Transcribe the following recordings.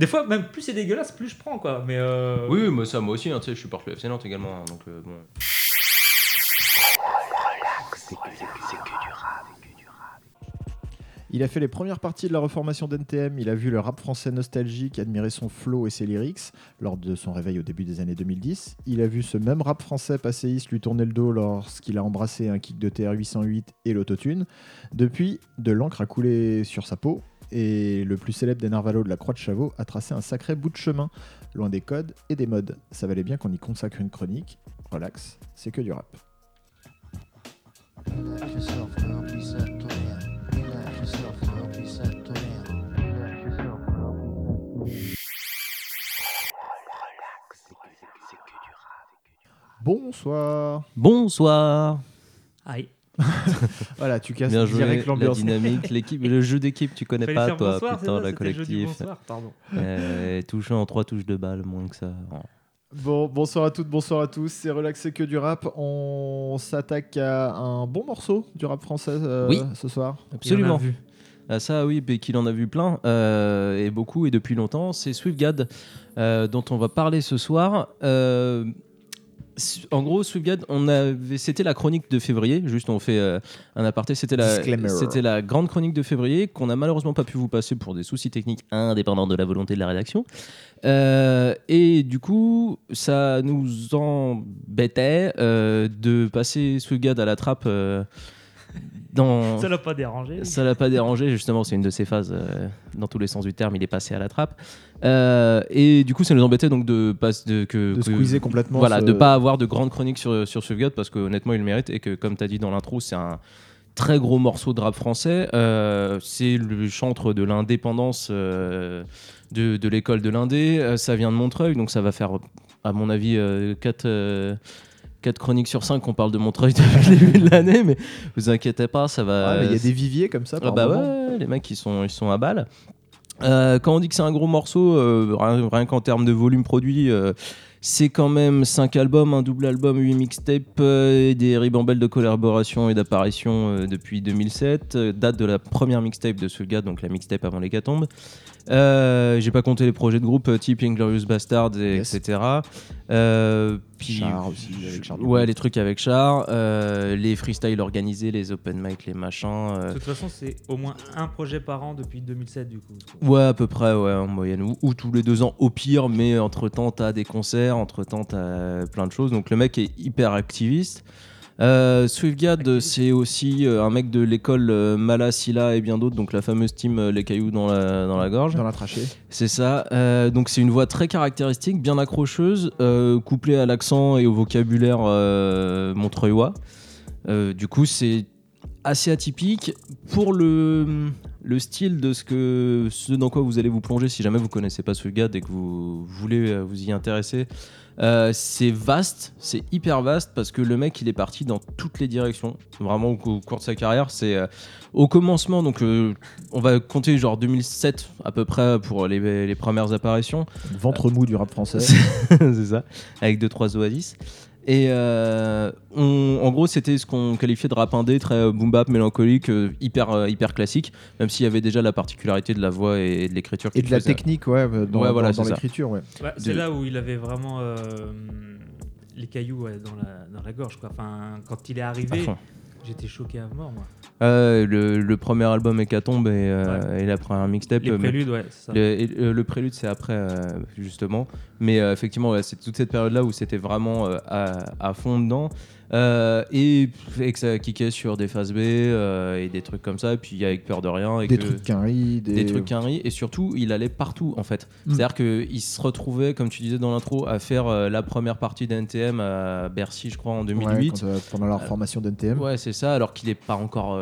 Des fois, même plus c'est dégueulasse, plus je prends quoi. Mais euh, Oui, moi, ça, moi aussi, hein, tu sais, je supporte le FC Nantes également. hein, donc, euh, bon. Il a fait les premières parties de la reformation d'NTM, il a vu le rap français nostalgique admirer son flow et ses lyrics lors de son réveil au début des années 2010. Il a vu ce même rap français passéiste lui tourner le dos lorsqu'il a embrassé un kick de TR 808 et l'autotune. Depuis, de l'encre a coulé sur sa peau et le plus célèbre des Narvalos de la Croix de Chavaux a tracé un sacré bout de chemin, loin des codes et des modes. Ça valait bien qu'on y consacre une chronique. Relax, c'est que du rap. Bonsoir Bonsoir aïe. Voilà, tu casses Bien joué, direct la l'ambiance. dynamique, l'équipe, le jeu d'équipe, tu connais pas toi, bonsoir, putain, ça, la collectif. bonsoir, pardon. Euh, touché en trois touches de balle, moins que ça. Oh. Bon, bonsoir à toutes, bonsoir à tous. C'est relaxé que du rap. On s'attaque à un bon morceau du rap français euh, Oui. ce soir. Absolument. Il en a vu. Ah, ça, oui, mais qu'il en a vu plein, euh, et beaucoup, et depuis longtemps. C'est SwiftGad, euh, dont on va parler ce soir. En gros, SwiftGad, on avait, c'était la chronique de février. Juste, on fait euh, un aparté. C'était la, Disclaimer. c'était la grande chronique de février qu'on a malheureusement pas pu vous passer pour des soucis techniques indépendants de la volonté de la rédaction. Euh, et du coup, ça nous embêtait euh, de passer SwiftGad à la trappe. Dans, Ça l'a pas dérangé. ça l'a pas dérangé, justement, c'est une de ses phases, euh, dans tous les sens du terme, il est passé à la trappe. Euh, et du coup, ça nous embêtait donc de, pas, de, que, De que- squeezer complètement. Voilà, ce- de pas avoir de grandes chroniques sur, sur Sauvegarde, parce que honnêtement, il le mérite, et que, comme tu as dit dans l'intro, c'est un très gros morceau de rap français. Euh, c'est le chantre de l'indépendance euh, de, de l'école de l'Indé. Euh, ça vient de Montreuil, donc ça va faire, à mon avis, 4 quatre chroniques sur 5 qu'on parle de Montreuil depuis le début de l'année, mais vous inquiétez pas, ça va. Ouais, il y a des viviers comme ça. Ah bah ouais, les mecs ils sont, ils sont à balle. Euh, quand on dit que c'est un gros morceau, euh, rien, rien qu'en termes de volume produit, euh, c'est quand même 5 albums, un double album, 8 mixtapes et des ribambelles de collaboration et d'apparition depuis 2007. euh, date de la première mixtape de ce gars, donc la mixtape avant l'hécatombe. Euh, J'ai pas compté les projets de groupe euh, type Inglorious Bastards, et Yes. etc. Euh, puis, Char aussi, avec Char Ouais, les trucs avec Char, euh, les freestyles organisés, les open mic, les machins. euh, De toute façon, c'est au moins un projet par an depuis 2007 du coup. Ouais, à peu près, ouais, en moyenne. Ou, ou tous les deux ans au pire, mais entre-temps, t'as des concerts, entre-temps, t'as plein de choses. Donc le mec est hyper activiste. Euh, SwiftGad, c'est aussi euh, un mec de l'école euh, Mala, Silla et bien d'autres, donc la fameuse team euh, Les Cailloux dans la, dans la gorge. Dans la trachée. C'est ça. Euh, donc c'est une voix très caractéristique, bien accrocheuse, euh, couplée à l'accent et au vocabulaire montreuillois. Du coup, c'est assez atypique pour le, le style de ce, que, ce dans quoi vous allez vous plonger si jamais vous connaissez pas gars et que vous voulez vous y intéresser. Euh, c'est vaste, c'est hyper vaste parce que le mec il est parti dans toutes les directions. Vraiment au, au cours de sa carrière, c'est euh, au commencement donc euh, on va compter genre 2007 à peu près pour les, les premières apparitions. Ventre mou du rap français. c'est ça, avec deux trois oasis. Et euh, on- en gros, c'était ce qu'on qualifiait de rap indé, très euh, boom bap, mélancolique, euh, hyper, hyper classique, même s'il y avait déjà la particularité de la voix et de l'écriture. Et de la faisait. technique, ouais, dans, Ouais, voilà, dans- dans c'est ça. l'écriture, ouais. Ouais, c'est De- là où il avait vraiment euh, les cailloux ouais, dans, la, dans la gorge. Quoi. Enfin, quand il est arrivé. J'étais choqué à mort. Moi. Euh, le, le premier album Hécatombe et, euh, et la première mixtape. Les euh, préludes, ouais, ça. Le, et, euh, le prélude, c'est après, euh, justement. Mais effectivement, ouais, c'est toute cette période-là où c'était vraiment à, à fond dedans. Euh, et, et que ça kickait sur des phases B euh, et des trucs comme ça. Et puis avec Peur de Rien. Et Des que- trucs qu'un riz, des... des trucs qu'un riz. Et surtout, il allait partout, en fait. Mm. C'est-à-dire qu'il se retrouvait, comme tu disais dans l'intro, à faire euh, la première partie d'NTM à Bercy, je crois, en Ouais, 2008. quand, euh, pendant leur formation d'NTM. Ouais, c'est ça, alors qu'il n'est pas encore,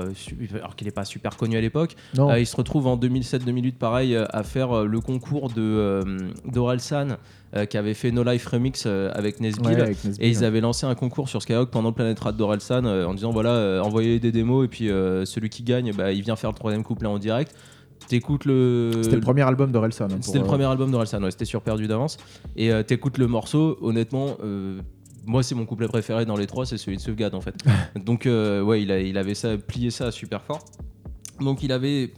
alors qu'il est pas super connu à l'époque. Il se retrouve en 2007-2008, pareil, à faire le concours de d'Orelsan, euh, qui avait fait No Life Remix euh, avec Nesbill. ouais, Et ils avaient lancé un concours sur Skyrock pendant le Planet Rad d'Orelsan euh, en disant voilà, envoyez des démos et puis celui qui gagne, bah, il vient faire le troisième couplet en direct. T'écoutes le. C'était le premier album d'Orelsan. hein, C'était le premier album d'Orelsan, ouais, c'était sur Perdu d'avance. Et t'écoutes le morceau, honnêtement, moi c'est mon couplet préféré dans les trois, c'est celui de Sauvegarde en fait. Donc euh, ouais, il, a, il avait ça, plié ça super fort. Donc il avait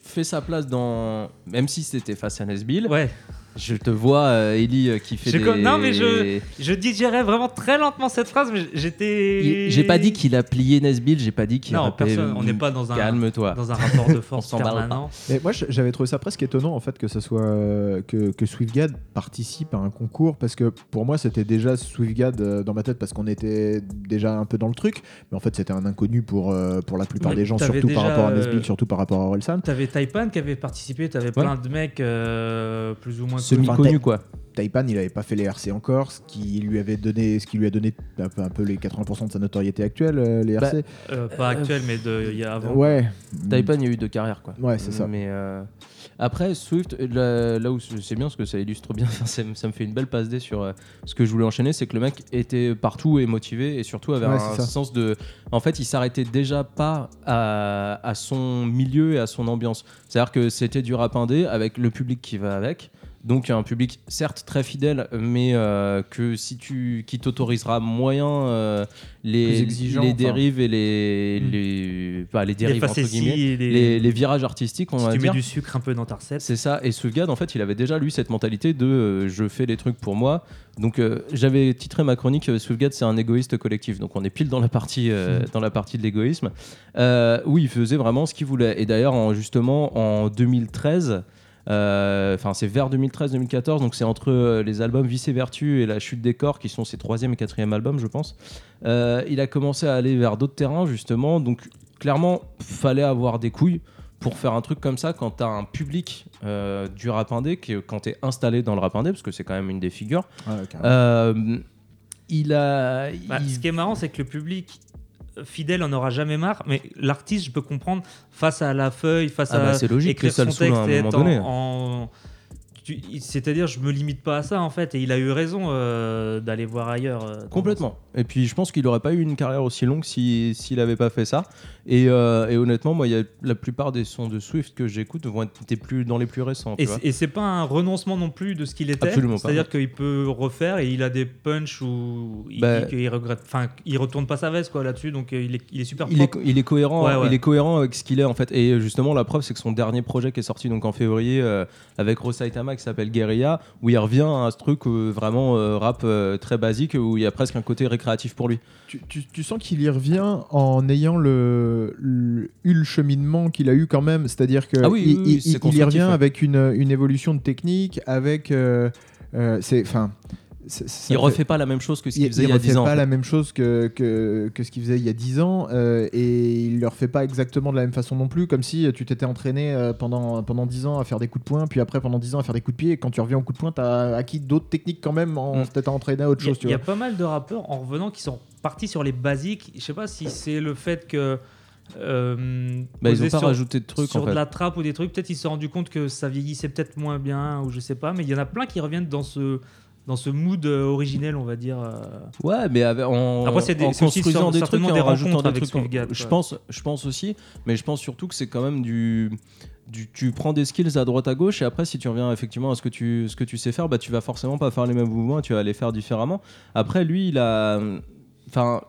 fait sa place dans. Même si c'était face à Nesbill, Ouais, je te vois, euh, Ellie, euh, qui fait Je des. non, mais je- je digérais vraiment très lentement cette phrase, mais j'étais. J'ai pas dit qu'il a plié Nesbill, j'ai pas dit qu'il Non, rappait, personne. On n'est pas dans un, Calme-toi. dans un rapport de force permanent. Mais moi, j'avais trouvé ça presque étonnant en fait que ça soit euh, que, que Swiftgad participe à un concours parce que pour moi c'était déjà Swiftgad euh, dans ma tête parce qu'on était déjà un peu dans le truc, mais en fait c'était un inconnu pour euh, pour la plupart des gens, surtout par rapport à Nesbill, surtout par rapport à Orelsan. T'avais Taipan qui avait participé, t'avais plein de mecs euh, plus ou moins Semi-connu, quoi. Taipan, il avait pas fait les RC encore, ce qui lui avait donné, ce qui lui a donné un peu, un peu les 80% de sa notoriété actuelle, euh, les Bah, RC. Euh, pas Euh, actuel, mais de, il y a avant. Ouais. Taipan, il y a eu deux carrières, quoi. Ouais, c'est ça. Mais euh, après, Swift, là, là où c'est bien, parce que ça illustre bien, ça, me- ça me fait une belle passe D sur euh, ce que je voulais enchaîner, c'est que le mec était partout et motivé et surtout avait Ouais, un ça. sens de. En fait, il s'arrêtait déjà pas à, à son milieu et à son ambiance. C'est-à-dire que c'était du rap indé avec le public qui va avec. Donc un public certes très fidèle, mais euh, que si tu qui t'autorisera moyen euh, les, exigeant, les enfin. dérives et les Mm. les, pas les Les dérives entre guillemets, les, virages artistiques on si va tu dire. mets du sucre un peu dans ta recette. C'est ça. Et Swiftgad, en fait, il avait déjà lui cette mentalité de euh, je fais les trucs pour moi. Donc j'avais titré ma chronique Swiftgad, c'est un égoïste collectif. Donc on est pile dans la partie euh, dans la partie de l'égoïsme. Où il faisait vraiment ce qu'il voulait. Et d'ailleurs, en- justement, en 2013. Euh, Enfin, c'est vers 2013-2014, donc c'est entre euh, les albums Vice et Vertu et La Chute des Corps, qui sont ses troisième et quatrième albums, je pense. Euh, il a commencé à aller vers d'autres terrains, justement. Donc, clairement, fallait avoir des couilles pour faire un truc comme ça quand t'as un public euh, du rap indé, qui, quand t'es installé dans le rap indé, parce que c'est quand même une des figures. Ouais. Euh, il a. Bah, il- Ce qui est marrant, c'est que le public fidèle en aura jamais marre, mais l'artiste, je peux comprendre, face à la feuille, face Ah bah, à c'est logique écrire que ça son le saoule à un moment en- tu- C'est-à-dire, je me limite pas à ça, en fait, et il a eu raison euh, d'aller voir ailleurs. euh, Complètement. Et puis je pense qu'il n'aurait pas eu une carrière aussi longue si- s'il n'avait pas fait ça. Et, euh, et honnêtement, moi, il y a la plupart des sons de Swift que j'écoute vont être des plus, dans les plus récents. Et c'est- pas un renoncement non plus de ce qu'il était. Absolument pas. C'est-à-dire qu'il peut refaire et il a des punchs où il Bah- dit qu'il regrette. Enfin, il retourne pas sa veste quoi là-dessus, donc il est, il est super Il est, il est cohérent, Ouais, ouais. il est cohérent avec ce qu'il est en fait. Et justement, la preuve, c'est que son dernier projet qui est sorti donc en février avec Rosaitama qui s'appelle Guerilla, où il revient à ce truc euh, vraiment euh, rap euh, très basique, où il y a presque un côté récréatif pour lui. Tu, tu- tu sens qu'il y revient en ayant le, le- eu le cheminement qu'il a eu quand même, c'est-à-dire que Ah oui, il, oui, oui, il- c'est il y constructif, revient ouais. avec une, une évolution de technique, avec c'est enfin. Il fait- refait pas la même chose que ce qu'il il, faisait il il y a refait 10 ans. en pas fait. la même chose que, que, que ce qu'il faisait il y a 10 ans euh, et il le refait pas exactement de la même façon non plus comme si tu t'étais entraîné euh, pendant, pendant 10 ans à faire des coups de poing puis après pendant 10 ans à faire des coups de pied et quand tu reviens au coup de poing t'as acquis d'autres techniques quand même en Mm. t'étant entraîné à autre Il chose tu il y, a pas mal de rappeurs en revenant qui sont partis sur les basiques. Je sais pas si c'est le fait que. euh, Bah, ils ont pas sur- rajouté de trucs sur en de fait. la trappe ou des trucs, peut-être ils se sont rendu compte que ça vieillissait peut-être moins bien ou je sais pas, mais il y en a plein qui reviennent dans ce dans ce mood euh, originel, on va dire. euh. Ouais, mais avec- en, Après, des- en construisant des trucs des en rajoutant des trucs. Swiftgad, je pense, je pense aussi, mais je pense surtout que c'est quand même du, du- tu prends des skills à droite à gauche et après si tu reviens effectivement à ce que tu ce que tu sais faire, bah tu vas forcément pas faire les mêmes mouvements, tu vas les faire différemment. Après lui, il a, enfin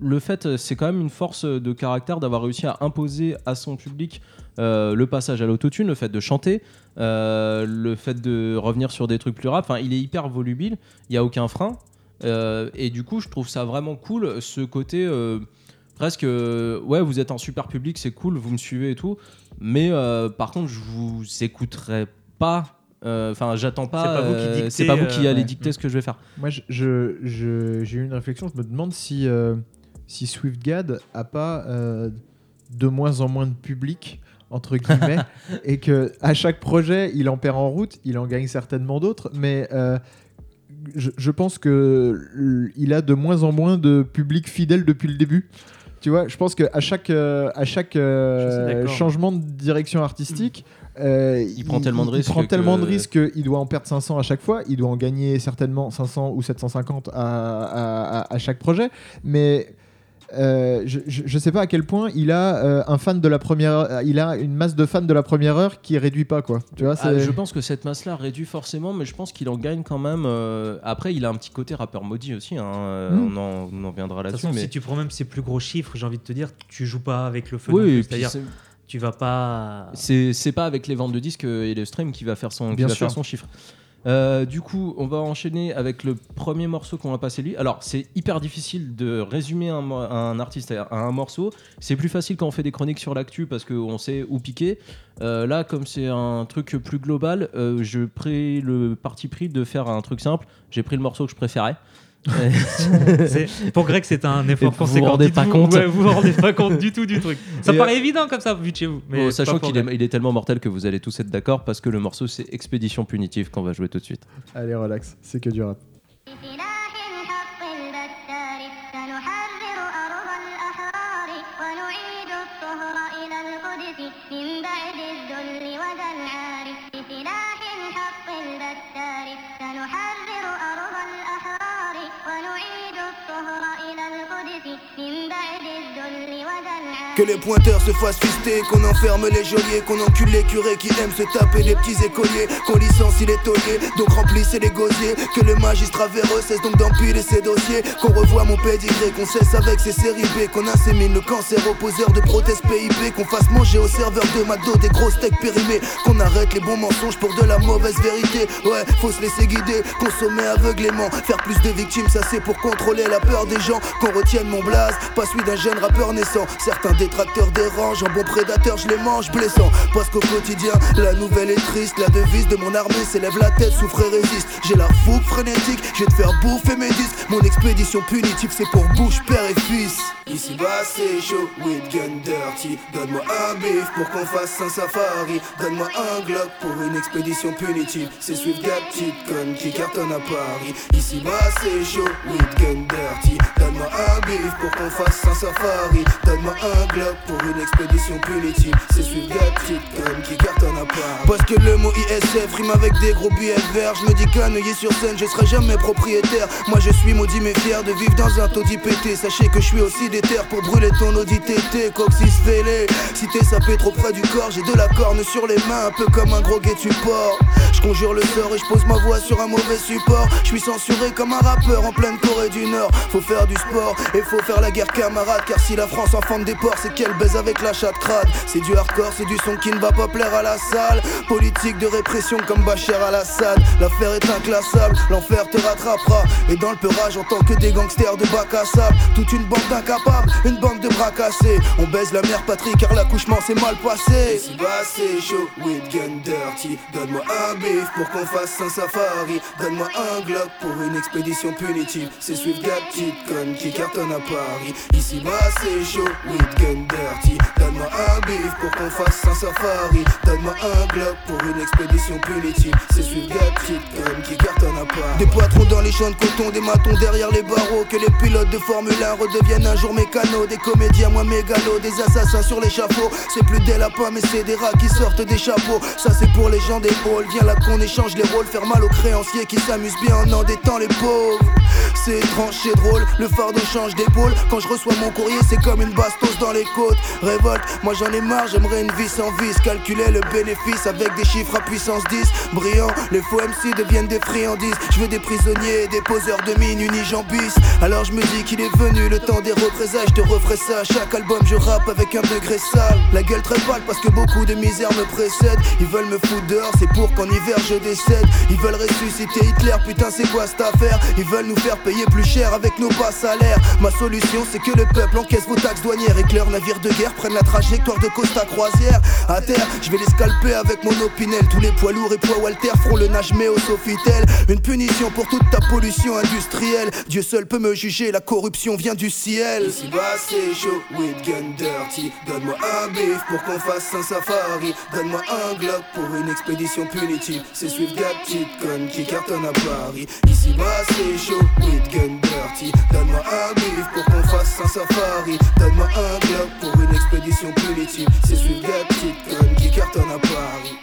le fait, c'est quand même une force de caractère d'avoir réussi à imposer à son public euh, le passage à l'autotune, le fait de chanter, euh, le fait de revenir sur des trucs plus rap. Enfin, il est hyper volubile, il y a aucun frein. Euh, et du coup, je trouve ça vraiment cool, ce côté euh, presque, euh, ouais, vous êtes un super public, c'est cool, vous me suivez et tout. Mais euh, par contre, je vous écouterai pas. euh, Enfin, j'attends pas. C'est pas vous qui dictez, c'est pas vous qui euh, allez ouais. dicter ce que je vais faire. Moi, je- je- je- j'ai eu une réflexion. Je me demande si, euh, si SwiftGad a pas euh, de moins en moins de public entre guillemets et que à chaque projet il en perd en route il en gagne certainement d'autres mais euh, je, je pense que il a de moins en moins de public fidèle depuis le début. Tu vois je pense que à chaque euh, à chaque euh, d'accord. changement de direction artistique euh, Il prend tellement de risques il prend que- tellement de risques qu'il doit en perdre 500 à chaque fois. Il doit en gagner certainement 500 ou 750 à, à- à- à chaque projet. Mais euh, je, sais pas à quel point il a euh, un fan de la première euh, il a une masse de fans de la première heure qui réduit pas quoi tu vois Ah, je pense que cette masse-là réduit forcément, mais je pense qu'il en gagne quand même. euh, Après, il a un petit côté rappeur maudit aussi. hein, euh, Mm. on, en, on en viendra De toute là-dessus. façon, Mais... si tu prends même ses plus gros chiffres, j'ai envie de te dire, tu joues pas avec le feu. Oui, C'est-à-dire, c'est- tu vas pas. C'est c'est pas avec les ventes de disques et le stream qui va faire son, qui Bien va sûr. faire son chiffre. Euh, du coup, on va enchaîner avec le premier morceau qu'on va passer lui. Alors, c'est hyper difficile de résumer un, artiste à un morceau. C'est plus facile quand on fait des chroniques sur l'actu parce qu'on sait où piquer. Euh, là, comme c'est un truc plus global, euh, je pris le parti pris de faire un truc simple. J'ai pris le morceau que je préférais. C'est- Pour Greg, c'est un effort Et vous vous conséquent. rendez Dites pas vous- compte. ouais, vous vous rendez pas compte du tout du truc. Ça Et, paraît évident comme ça, vu de chez vous. Mais Bon, c'est sachant pas pour qu'il est, Greg. il est tellement mortel que vous allez tous être d'accord parce que le morceau c'est Expédition Punitive qu'on va jouer tout de suite. Allez, relax, c'est que du rap. بسلاح الحق البتار سنحرر أرض 哈啦。Que les pointeurs se fassent fister, qu'on enferme les geôliers, qu'on encule les curés qui aiment se taper les petits écoliers, qu'on licencie les tauliers, donc remplissez les gosiers, que le magistrat véreux cesse donc d'empiler ses dossiers, qu'on revoie mon pédigré, qu'on cesse avec ses séries B, qu'on insémine le cancer aux de prothèses PIP, qu'on fasse manger aux serveurs de McDo des gros steaks périmés, qu'on arrête les bons mensonges pour de la mauvaise vérité, ouais, faut se laisser guider, consommer aveuglément, faire plus de victimes, ça c'est pour contrôler la peur des gens, qu'on mon blaze, pas celui d'un jeune rappeur naissant, certains détracteurs dérangent, en bon prédateur je les mange blessant, parce qu'au quotidien, la nouvelle est triste, la devise de mon armée s'élève la tête, souffre et résiste, j'ai la fougue frénétique, je vais te faire bouffer mes disques, mon expédition punitive c'est pour bouche, père et fils. Ici bas c'est chaud, with gun dirty, donne-moi un bif pour qu'on fasse un safari, donne-moi un glock pour une expédition punitive, c'est Swift Gap, petite conne qui cartonne à Paris. Ici bas c'est chaud, with gun dirty, donne-moi un pour qu'on fasse un safari, donne-moi un glock pour une expédition punitive, c'est Swift Gap, petite conne qui cartonne à Paris. Parce que le mot ISF rime avec des gros billets verts, je me dis qu'à Neuilly sur scène je serai jamais propriétaire, moi je suis maudit mais fier de vivre dans un taudis pété, sachez que je suis aussi déter pour brûler ton Audi TT, coccyx fêlé. Si t'es sapé trop près du corps, j'ai de la corne sur les mains, un peu comme un gros guet support. Je conjure le sort et je pose ma voix sur un mauvais support. Je suis censuré comme un rappeur en pleine Corée du Nord. Faut faire du sport et faut faire la guerre camarade. Car si la France enfante des porcs, c'est qu'elle baise avec la chatte crade. C'est du hardcore, c'est du son qui ne va pas plaire à la salle. Politique de répression comme Bachar al-Assad. L'affaire est inclassable, l'enfer te rattrapera. Et dans le peurage, en tant que des gangsters de bac à sable, toute une bande d'incapables, une bande de bras cassés. On baise la mère patrie car l'accouchement s'est mal passé. Bas c'est chaud, with gun dirty. Donne-moi un bif pour qu'on fasse un safari. Donne-moi un glock pour une expédition punitive. C'est Swift Gap, petite conne qui à. Ici bas c'est chaud, gun dirty. Donne-moi un bif pour qu'on fasse un safari. Donne-moi un glock pour une expédition punitive. C'est Swift Gap, petite qui cartonne à Paris. Des patrons dans les champs de coton, des matons derrière les barreaux. Que les pilotes de Formule 1 redeviennent un jour mécanos. Des comédiens moins mégalos, des assassins sur l'échafaud. C'est plus des lapins, mais c'est des rats qui sortent des chapeaux. Ça c'est pour les gens des halls. Viens là qu'on échange les rôles. Faire mal aux créanciers qui s'amusent bien en endettant les pauvres. C'est étrange, c'est drôle, le fardeau change Quand je reçois mon courrier c'est comme une bastos dans les côtes. Révolte, moi j'en ai marre, j'aimerais une vie sans vice. Calculer le bénéfice avec des chiffres à puissance 10 Brillant, les faux MC deviennent des friandises. Je veux des prisonniers des poseurs de mine unijambis Alors je me dis qu'il est venu le temps des représailles. Je te referai ça chaque album, je rappe avec un degré sale. La gueule très pâle parce que beaucoup de misère me précède Ils veulent me foutre c'est pour qu'en hiver je décède. Ils veulent ressusciter Hitler, putain c'est quoi cette affaire? Ils veulent nous faire payer plus cher avec nos bas salaires Ma solution c'est que le peuple encaisse vos taxes douanières Et que leurs navires de guerre prennent la trajectoire de Costa Croisière. À terre, je vais les scalper avec mon opinel. Tous les poids lourds et poids Walter feront le nage au Sofitel. Une punition pour toute ta pollution industrielle. Dieu seul peut me juger, la corruption vient du ciel. Ici bas c'est chaud, with gun dirty. Donne-moi un bif pour qu'on fasse un safari. Donne-moi un glock pour une expédition punitive. C'est Swift Gap, petite conne qui cartonne à Paris. Ici bas c'est chaud, with gun dirty. Donne-moi un pour qu'on fasse un safari. Donne-moi un glock pour une expédition punitive. C'est Swift Gap, petite conne qui cartonne à Paris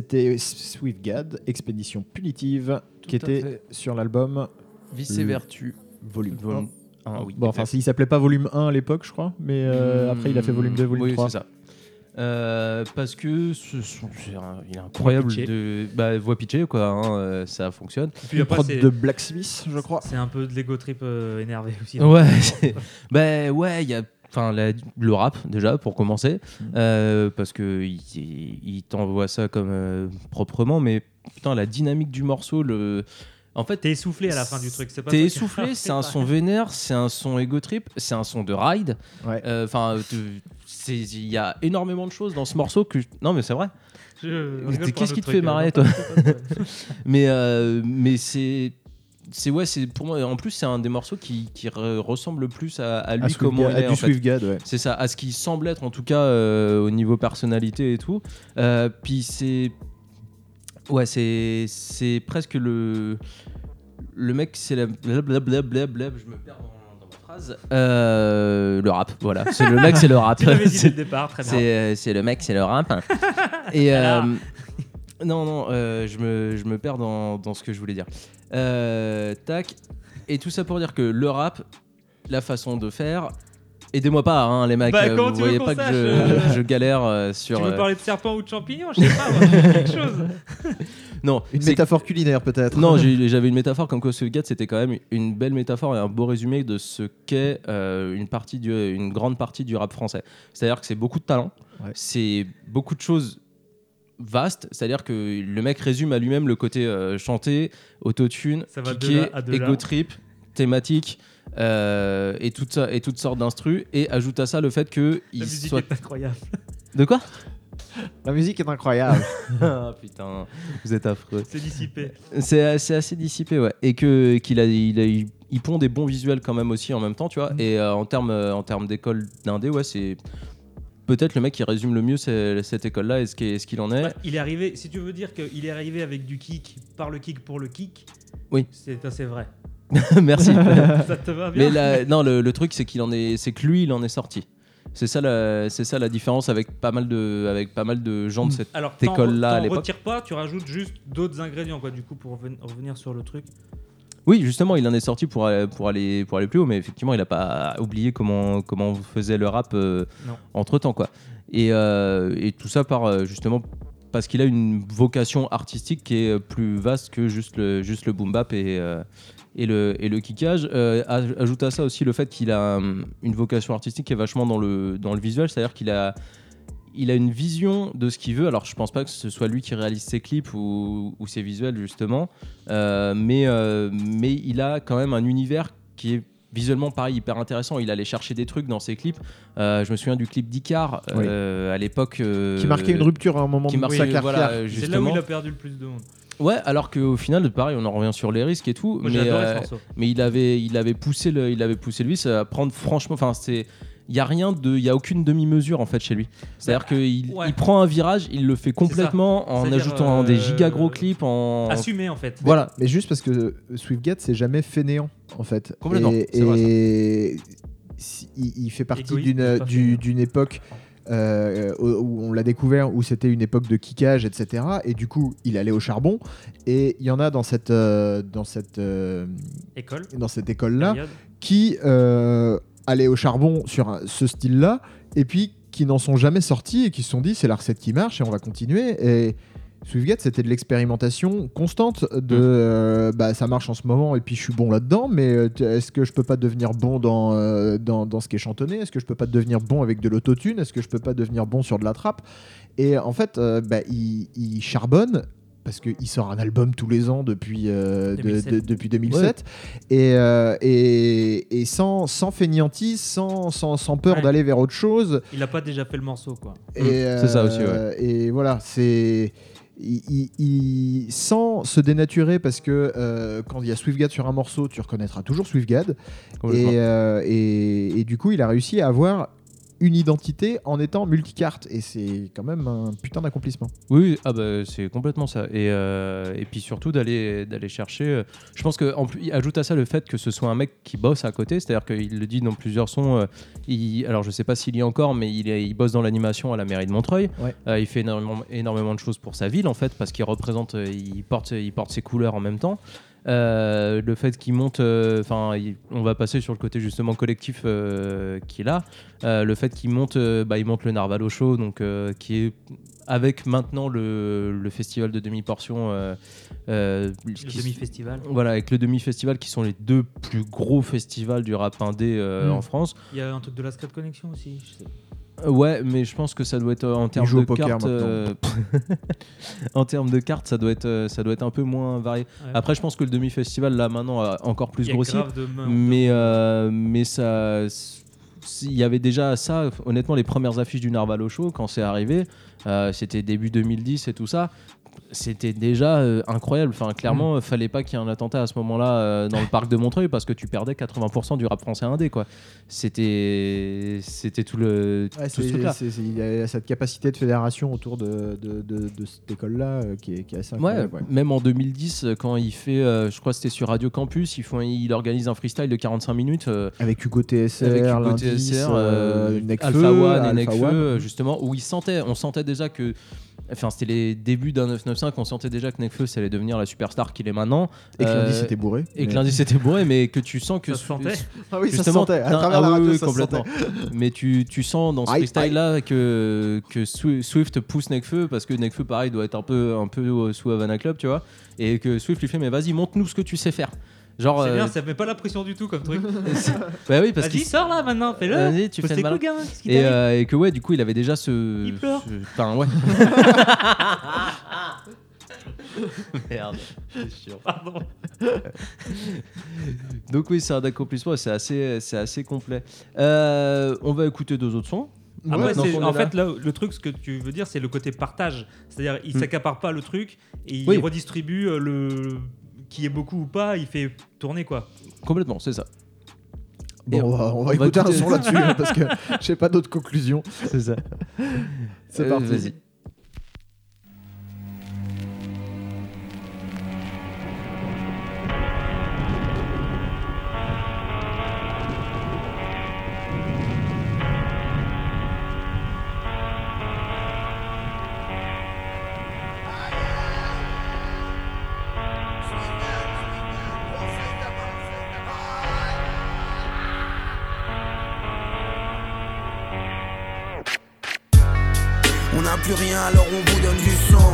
C'était Swiftgad, Expédition Punitive, qui Tout était fait. sur l'album Vice et vertu. Volume Volume 1. 1, oui. Bon, enfin, il s'appelait pas Volume 1 à l'époque, je crois, mais euh, après il a fait Volume 2, Volume oui, 3. c'est ça. Euh, parce que ce sont- c'est un- il est incroyable de bah, voix pitchée quoi hein, euh, ça fonctionne Et puis Une après, de Blacksmith, je crois. C'est un peu de l'ego trip euh, énervé aussi. ouais c'est- bah ouais il y a enfin la- le rap déjà pour commencer Mm. euh, parce que il, il t'envoie ça comme euh, proprement mais putain la dynamique du morceau le en fait T'es essoufflé à la fin du truc. c'est pas T'es essoufflé, c'est un son vénère, c'est un son ego trip, c'est un son de ride. Ouais. Euh, Enfin, il y a énormément de choses dans ce morceau que. je- Non, mais c'est vrai. Qu'est-ce qui te fait marrer, toi Mais, euh, mais c'est. C'est ouais, c'est pour moi. En plus, c'est un des morceaux qui, qui re- ressemble le plus à, à lui À comment il à est. en fait. Ouais. C'est ça, à ce qui semble être en tout cas euh, au niveau personnalité et tout. Euh, puis c'est. Ouais, c'est c'est presque le. Le mec, c'est la. Blablabla, je me perds dans, dans ma phrase. Euh, le rap, voilà. C'est le mec, c'est le rap. Tu l'avais dit dès C'est- le départ, très bien. c'est euh, c'est le mec, c'est le rap. Et euh, non, non, euh, je, me, je me perds dans, dans ce que je voulais dire. Euh, tac. Et tout ça pour dire que le rap, la façon de faire. Aidez-moi pas, hein, les mecs. Bah, euh, comment vous tu veux voyez qu'on pas que sache, je, euh, je galère euh, sur. Tu veux euh, parler de serpent ou de champignon Je sais pas, moi, quelque chose. Non, Une c'est- métaphore culinaire, peut-être. Non, j'ai- j'avais une métaphore comme quoi Swiftgad, c'était quand même une belle métaphore et un beau résumé de ce qu'est euh, une, partie du, une grande partie du rap français. C'est-à-dire que c'est beaucoup de talent, Ouais. c'est beaucoup de choses vastes, c'est-à-dire que le mec résume à lui-même le côté euh, chanté, autotune, kické, ego trip, thématique. euh, et, tout ça, et toutes sortes d'instrus et ajoute à ça le fait que il La musique soit est incroyable. de quoi? La musique est incroyable. ah putain vous êtes affreux C'est dissipé. C'est c'est assez dissipé, ouais. Et que qu'il a, il, a- il, il pond des bons visuels quand même aussi en même temps, tu vois. Mm. Et euh, en termes euh, en termes d'école d'indé, ouais, c'est peut-être le mec qui résume le mieux cette école-là et ce qu'il en est. Ouais, il est arrivé, si tu veux dire qu'il est arrivé avec du kick, par le kick pour le kick, Oui. c'est assez vrai. Merci. Ça te va bien Mais la- non, le, le truc c'est qu'il en est, c'est que lui, il en est sorti. C'est ça, la, c'est ça la différence avec pas mal de, avec pas mal de gens de cette. Alors, école-là à l'époque. retires pas, tu rajoutes juste d'autres ingrédients, quoi, du coup, pour reven- revenir sur le truc. Oui, justement, il en est sorti pour aller, pour aller, pour aller plus haut, mais effectivement, il a pas oublié comment, comment faisait le rap Non. entre temps, quoi. Et, euh, et tout ça par euh, justement parce qu'il a une vocation artistique qui est plus vaste que juste le, juste le boom bap et, euh, et le, et le kickage. Euh, aj- ajoute à ça aussi le fait qu'il a hum, une vocation artistique qui est vachement dans le, dans le visuel, c'est-à-dire qu'il a il a une vision de ce qu'il veut. Alors, je pense pas que ce soit lui qui réalise ses clips ou, ou ses visuels, justement. Euh, mais, euh, mais il a quand même un univers qui est visuellement pareil hyper intéressant il allait chercher des trucs dans ses clips Euh, je me souviens du clip d'Icar euh, à l'époque euh, qui marquait une rupture à un moment qui de marquait- sa carrière. voilà, C'est là où il a perdu le plus de monde. ouais alors qu'au final pareil on en revient sur les risques et tout Moi, mais, euh, mais il avait il avait poussé le il avait poussé lui à prendre franchement enfin c'est il y a rien de il y a aucune demi-mesure en fait chez lui c'est à dire qu'il ouais. il prend un virage il le fait complètement en C'est-à-dire, ajoutant euh, des giga gros clips en Assumé, en fait. voilà Mais juste parce que euh, Swiftgate, c'est jamais fainéant, en fait. Complètement, Et, vrai, ça. il, il fait partie d'une d'une époque euh, où on l'a découvert, où c'était une époque de kickage, etc. Et du coup, il allait au charbon. Et il y en a dans cette, euh, dans cette, euh, École. dans cette école-là période. qui allaient au charbon sur un- ce style-là, et puis qui n'en sont jamais sortis et qui se sont dit c'est la recette qui marche et on va continuer. Et Swiftgate, c'était de l'expérimentation constante de Mm. euh, bah, ça marche en ce moment et puis je suis bon là-dedans, mais euh, est-ce que je peux pas devenir bon dans, euh, dans, dans ce qui est chantonné? Est-ce que je peux pas devenir bon avec de l'autotune? Est-ce que je peux pas devenir bon sur de la trappe? Et en fait, euh, bah, il, il charbonne parce qu'il sort un album tous les ans depuis, euh, de- 2007. de- depuis 2007 et, euh, et, et sans, sans fainéantise, sans, sans, sans peur Ouais. d'aller vers autre chose. Il a pas déjà fait le morceau, quoi. Mm. C'est ça aussi, euh, Et voilà, c'est. Il, il- il- sans se dénaturer parce que euh, quand il y a Swiftgad sur un morceau, tu reconnaîtras toujours Swiftgad. Et, euh, et, et du coup, il a réussi à avoir une identité en étant multicarte. Et c'est quand même un putain d'accomplissement. Oui, ah bah, c'est complètement ça. Et, euh, et puis surtout d'aller chercher. euh, je pense que en plus, il ajoute à ça le fait que ce soit un mec qui bosse à côté, c'est-à-dire qu'il le dit dans plusieurs sons. euh, il- alors je sais pas s'il y est encore, mais il, est- il bosse dans l'animation à la mairie de Montreuil. Ouais. Il fait énormément, énormément de choses pour sa ville en fait, parce qu'il représente, il porte, il porte ses couleurs en même temps. Euh, le fait qu'il monte, euh, enfin, on va passer sur le côté justement collectif euh, qu'il a. Euh, le fait qu'il monte, bah, il monte le Narvalo Show, donc qui est avec maintenant le, le festival de demi-portion. Le demi-festival. voilà, avec le demi-festival qui sont les deux plus gros festivals du rap indé euh, Mm. en France. Il y a un truc de la Scrap Connection aussi. je sais. Ouais, mais je pense que ça doit être euh, en termes de poker cartes. euh, en termes de cartes, ça doit être, euh, ça doit être un peu moins varié. Ouais. Après, je pense que le demi-festival là maintenant a encore plus grossi. Mais, euh, mais ça. Il y avait déjà ça, honnêtement, les premières affiches du Narvalo Show, quand c'est arrivé, euh, c'était début 2010 et tout ça. C'était déjà euh, incroyable. Enfin, clairement, il fallait pas qu'il y ait un attentat à ce moment-là euh, dans le parc de Montreuil parce que tu perdais 80% du rap français indé. quoi. C'était c'était tout le Ouais, tout ce truc-là. il y a cette capacité de fédération autour de, de, de- de cette école-là euh, qui, est, qui est assez incroyable. ouais. même en 2010, euh, quand il fait, je crois que c'était sur Radio Campus, il, il organise un freestyle de 45 minutes. Avec Hugo TSR, avec Hugo TSR, Alpha One et Alpha Nekfeu, One. justement, où il sentait, on sentait déjà que, enfin, c'était les débuts d'un 995, on sentait déjà que Nekfeu, ça allait devenir la superstar qu'il est maintenant. Et que Euh, Lindis était bourré. Et que mais- Lindis était bourré, mais que tu sens que. Ça se sentait. Ah oui, ça se sentait. À travers ah la oui, radio, oui, ça se complètement. sentait. Mais tu, tu sens dans ce Aïe, freestyle là que, que Swi- Swift pousse Nekfeu parce que Nekfeu pareil doit être un peu, un peu euh, sous Havana Club, tu vois, et que Swift lui fait mais vas-y montre-nous ce que tu sais faire. Genre, C'est euh, bien, ça met pas la pression du tout comme truc. bah oui parce Vas-y, qu'il sors là maintenant, fais-le. Vas-y, tu fais le malin. quoi, gamin Qu'est-ce qui et, t'arrive euh, et que ouais du coup il avait déjà ce Il pleure. ce- enfin ouais merde c'est chiant. Pardon. donc oui c'est un accomplissement c'est assez c'est assez complet Euh, on va écouter deux autres sons Après, maintenant c'est- qu'on en là. fait, là, le truc, ce que tu veux dire, c'est le côté partage. C'est-à-dire, il Hmm. s'accapare pas le truc et il Oui. redistribue euh, le qui est beaucoup ou pas, il fait tourner quoi. complètement c'est ça Bon, on va, on va on va écouter un son là-dessus hein, parce que j'ai pas d'autres conclusions. c'est ça C'est Euh, parti. vas-y plus rien alors on vous donne du sang.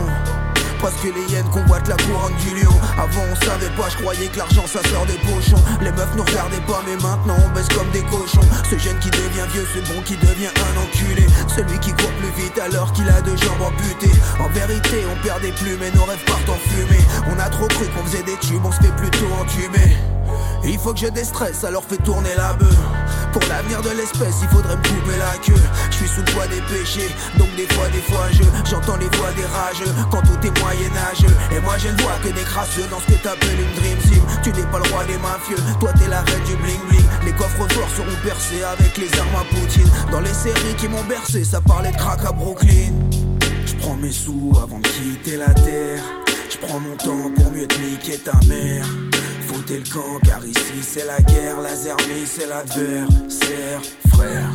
Parce que les hyènes convoitent la couronne du lion. Avant on savait pas, je croyais que l'argent ça sort des pochons. Les meufs nous regardaient pas mais maintenant on baisse comme des cochons. Ce jeune qui devient vieux, ce bon qui devient un enculé. Celui qui court plus vite alors qu'il a deux jambes amputées. En vérité on perd des plumes et nos rêves partent en fumée. On a trop cru qu'on faisait des tubes, on se fait plutôt entuber il faut que je déstresse, alors fais tourner la bœuf. Pour l'avenir de l'espèce, il faudrait me couper la queue. Je suis sous le poids des péchés, donc des fois, des fois, je j'entends les voix des rageux quand tout est moyenâgeux. Et moi, je ne vois que des crasseux dans ce que t'appelles une dream team. Tu n'es pas le roi des mafieux, toi t'es la reine du bling bling. Les coffres forts seront percés avec les armes à Poutine. Dans les séries qui m'ont bercé, ça parlait de crack à Brooklyn. Je prends mes sous avant de quitter la terre. Je prends mon temps pour mieux te ta mère. Foutez le camp car ici c'est la guerre, la zermie c'est l'adversaire, frère.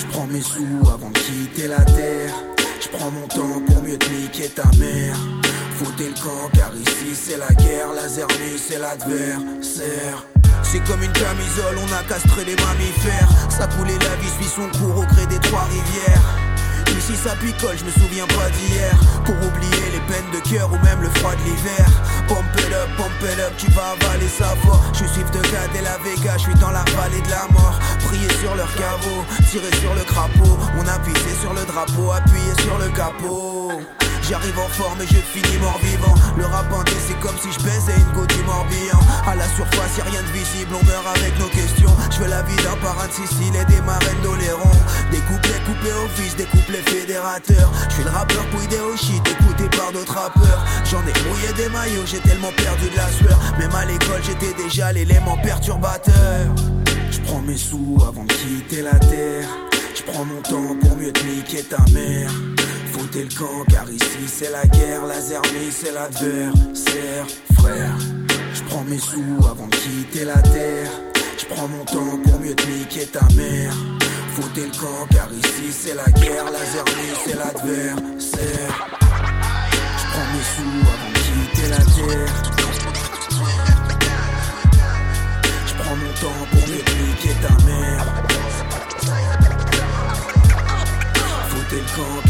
Je prends mes sous avant de quitter la terre. Je prends mon temps pour mieux te niquer ta mère. Foutez le camp car ici c'est la guerre, la zermie c'est l'adversaire. C'est comme une camisole, on a castré les mammifères. Ça coulait la vie suit son cours au gré des trois rivières. Ici ça picole, je me souviens pas d'hier. Pour oublier les peines de cœur ou même le froid de l'hiver. Pump it up, pump it up, tu vas avaler sa voix. Je suis de Gad et la Vega, je suis dans la vallée de la mort. Prier sur leur caveau, tirer sur le crapaud. On a pissé sur le drapeau, appuyé sur le capot J'arrive en forme et je finis mort vivant Le rap indé c'est comme si je baisais une goutte du Morbihan. À la surface y a rien de visible, on meurt avec nos questions. Je veux la vie d'un parrain de Sicile et des marraines d'Oléron. Des couplets coupés au fils, des couplets fédérateurs. Je suis le rappeur pouillé au shit, écouté par d'autres rappeurs. J'en ai mouillé des maillots, j'ai tellement perdu de la sueur. Même à l'école j'étais déjà l'élément perturbateur. Je prends mes sous avant de quitter la terre. Je prends mon temps pour mieux te niquer ta mère. Foutez le camp car ici c'est la guerre, la zermie c'est l'adversaire, frère. Je prends mes sous avant de quitter la terre. Je prends mon temps pour mieux te niquer ta mère. Foutez le camp car ici c'est la guerre, la zermie c'est l'adversaire. Je prends mes sous avant de quitter la terre. Je mon temps pour mieux te niquer ta mère. Foutez le camp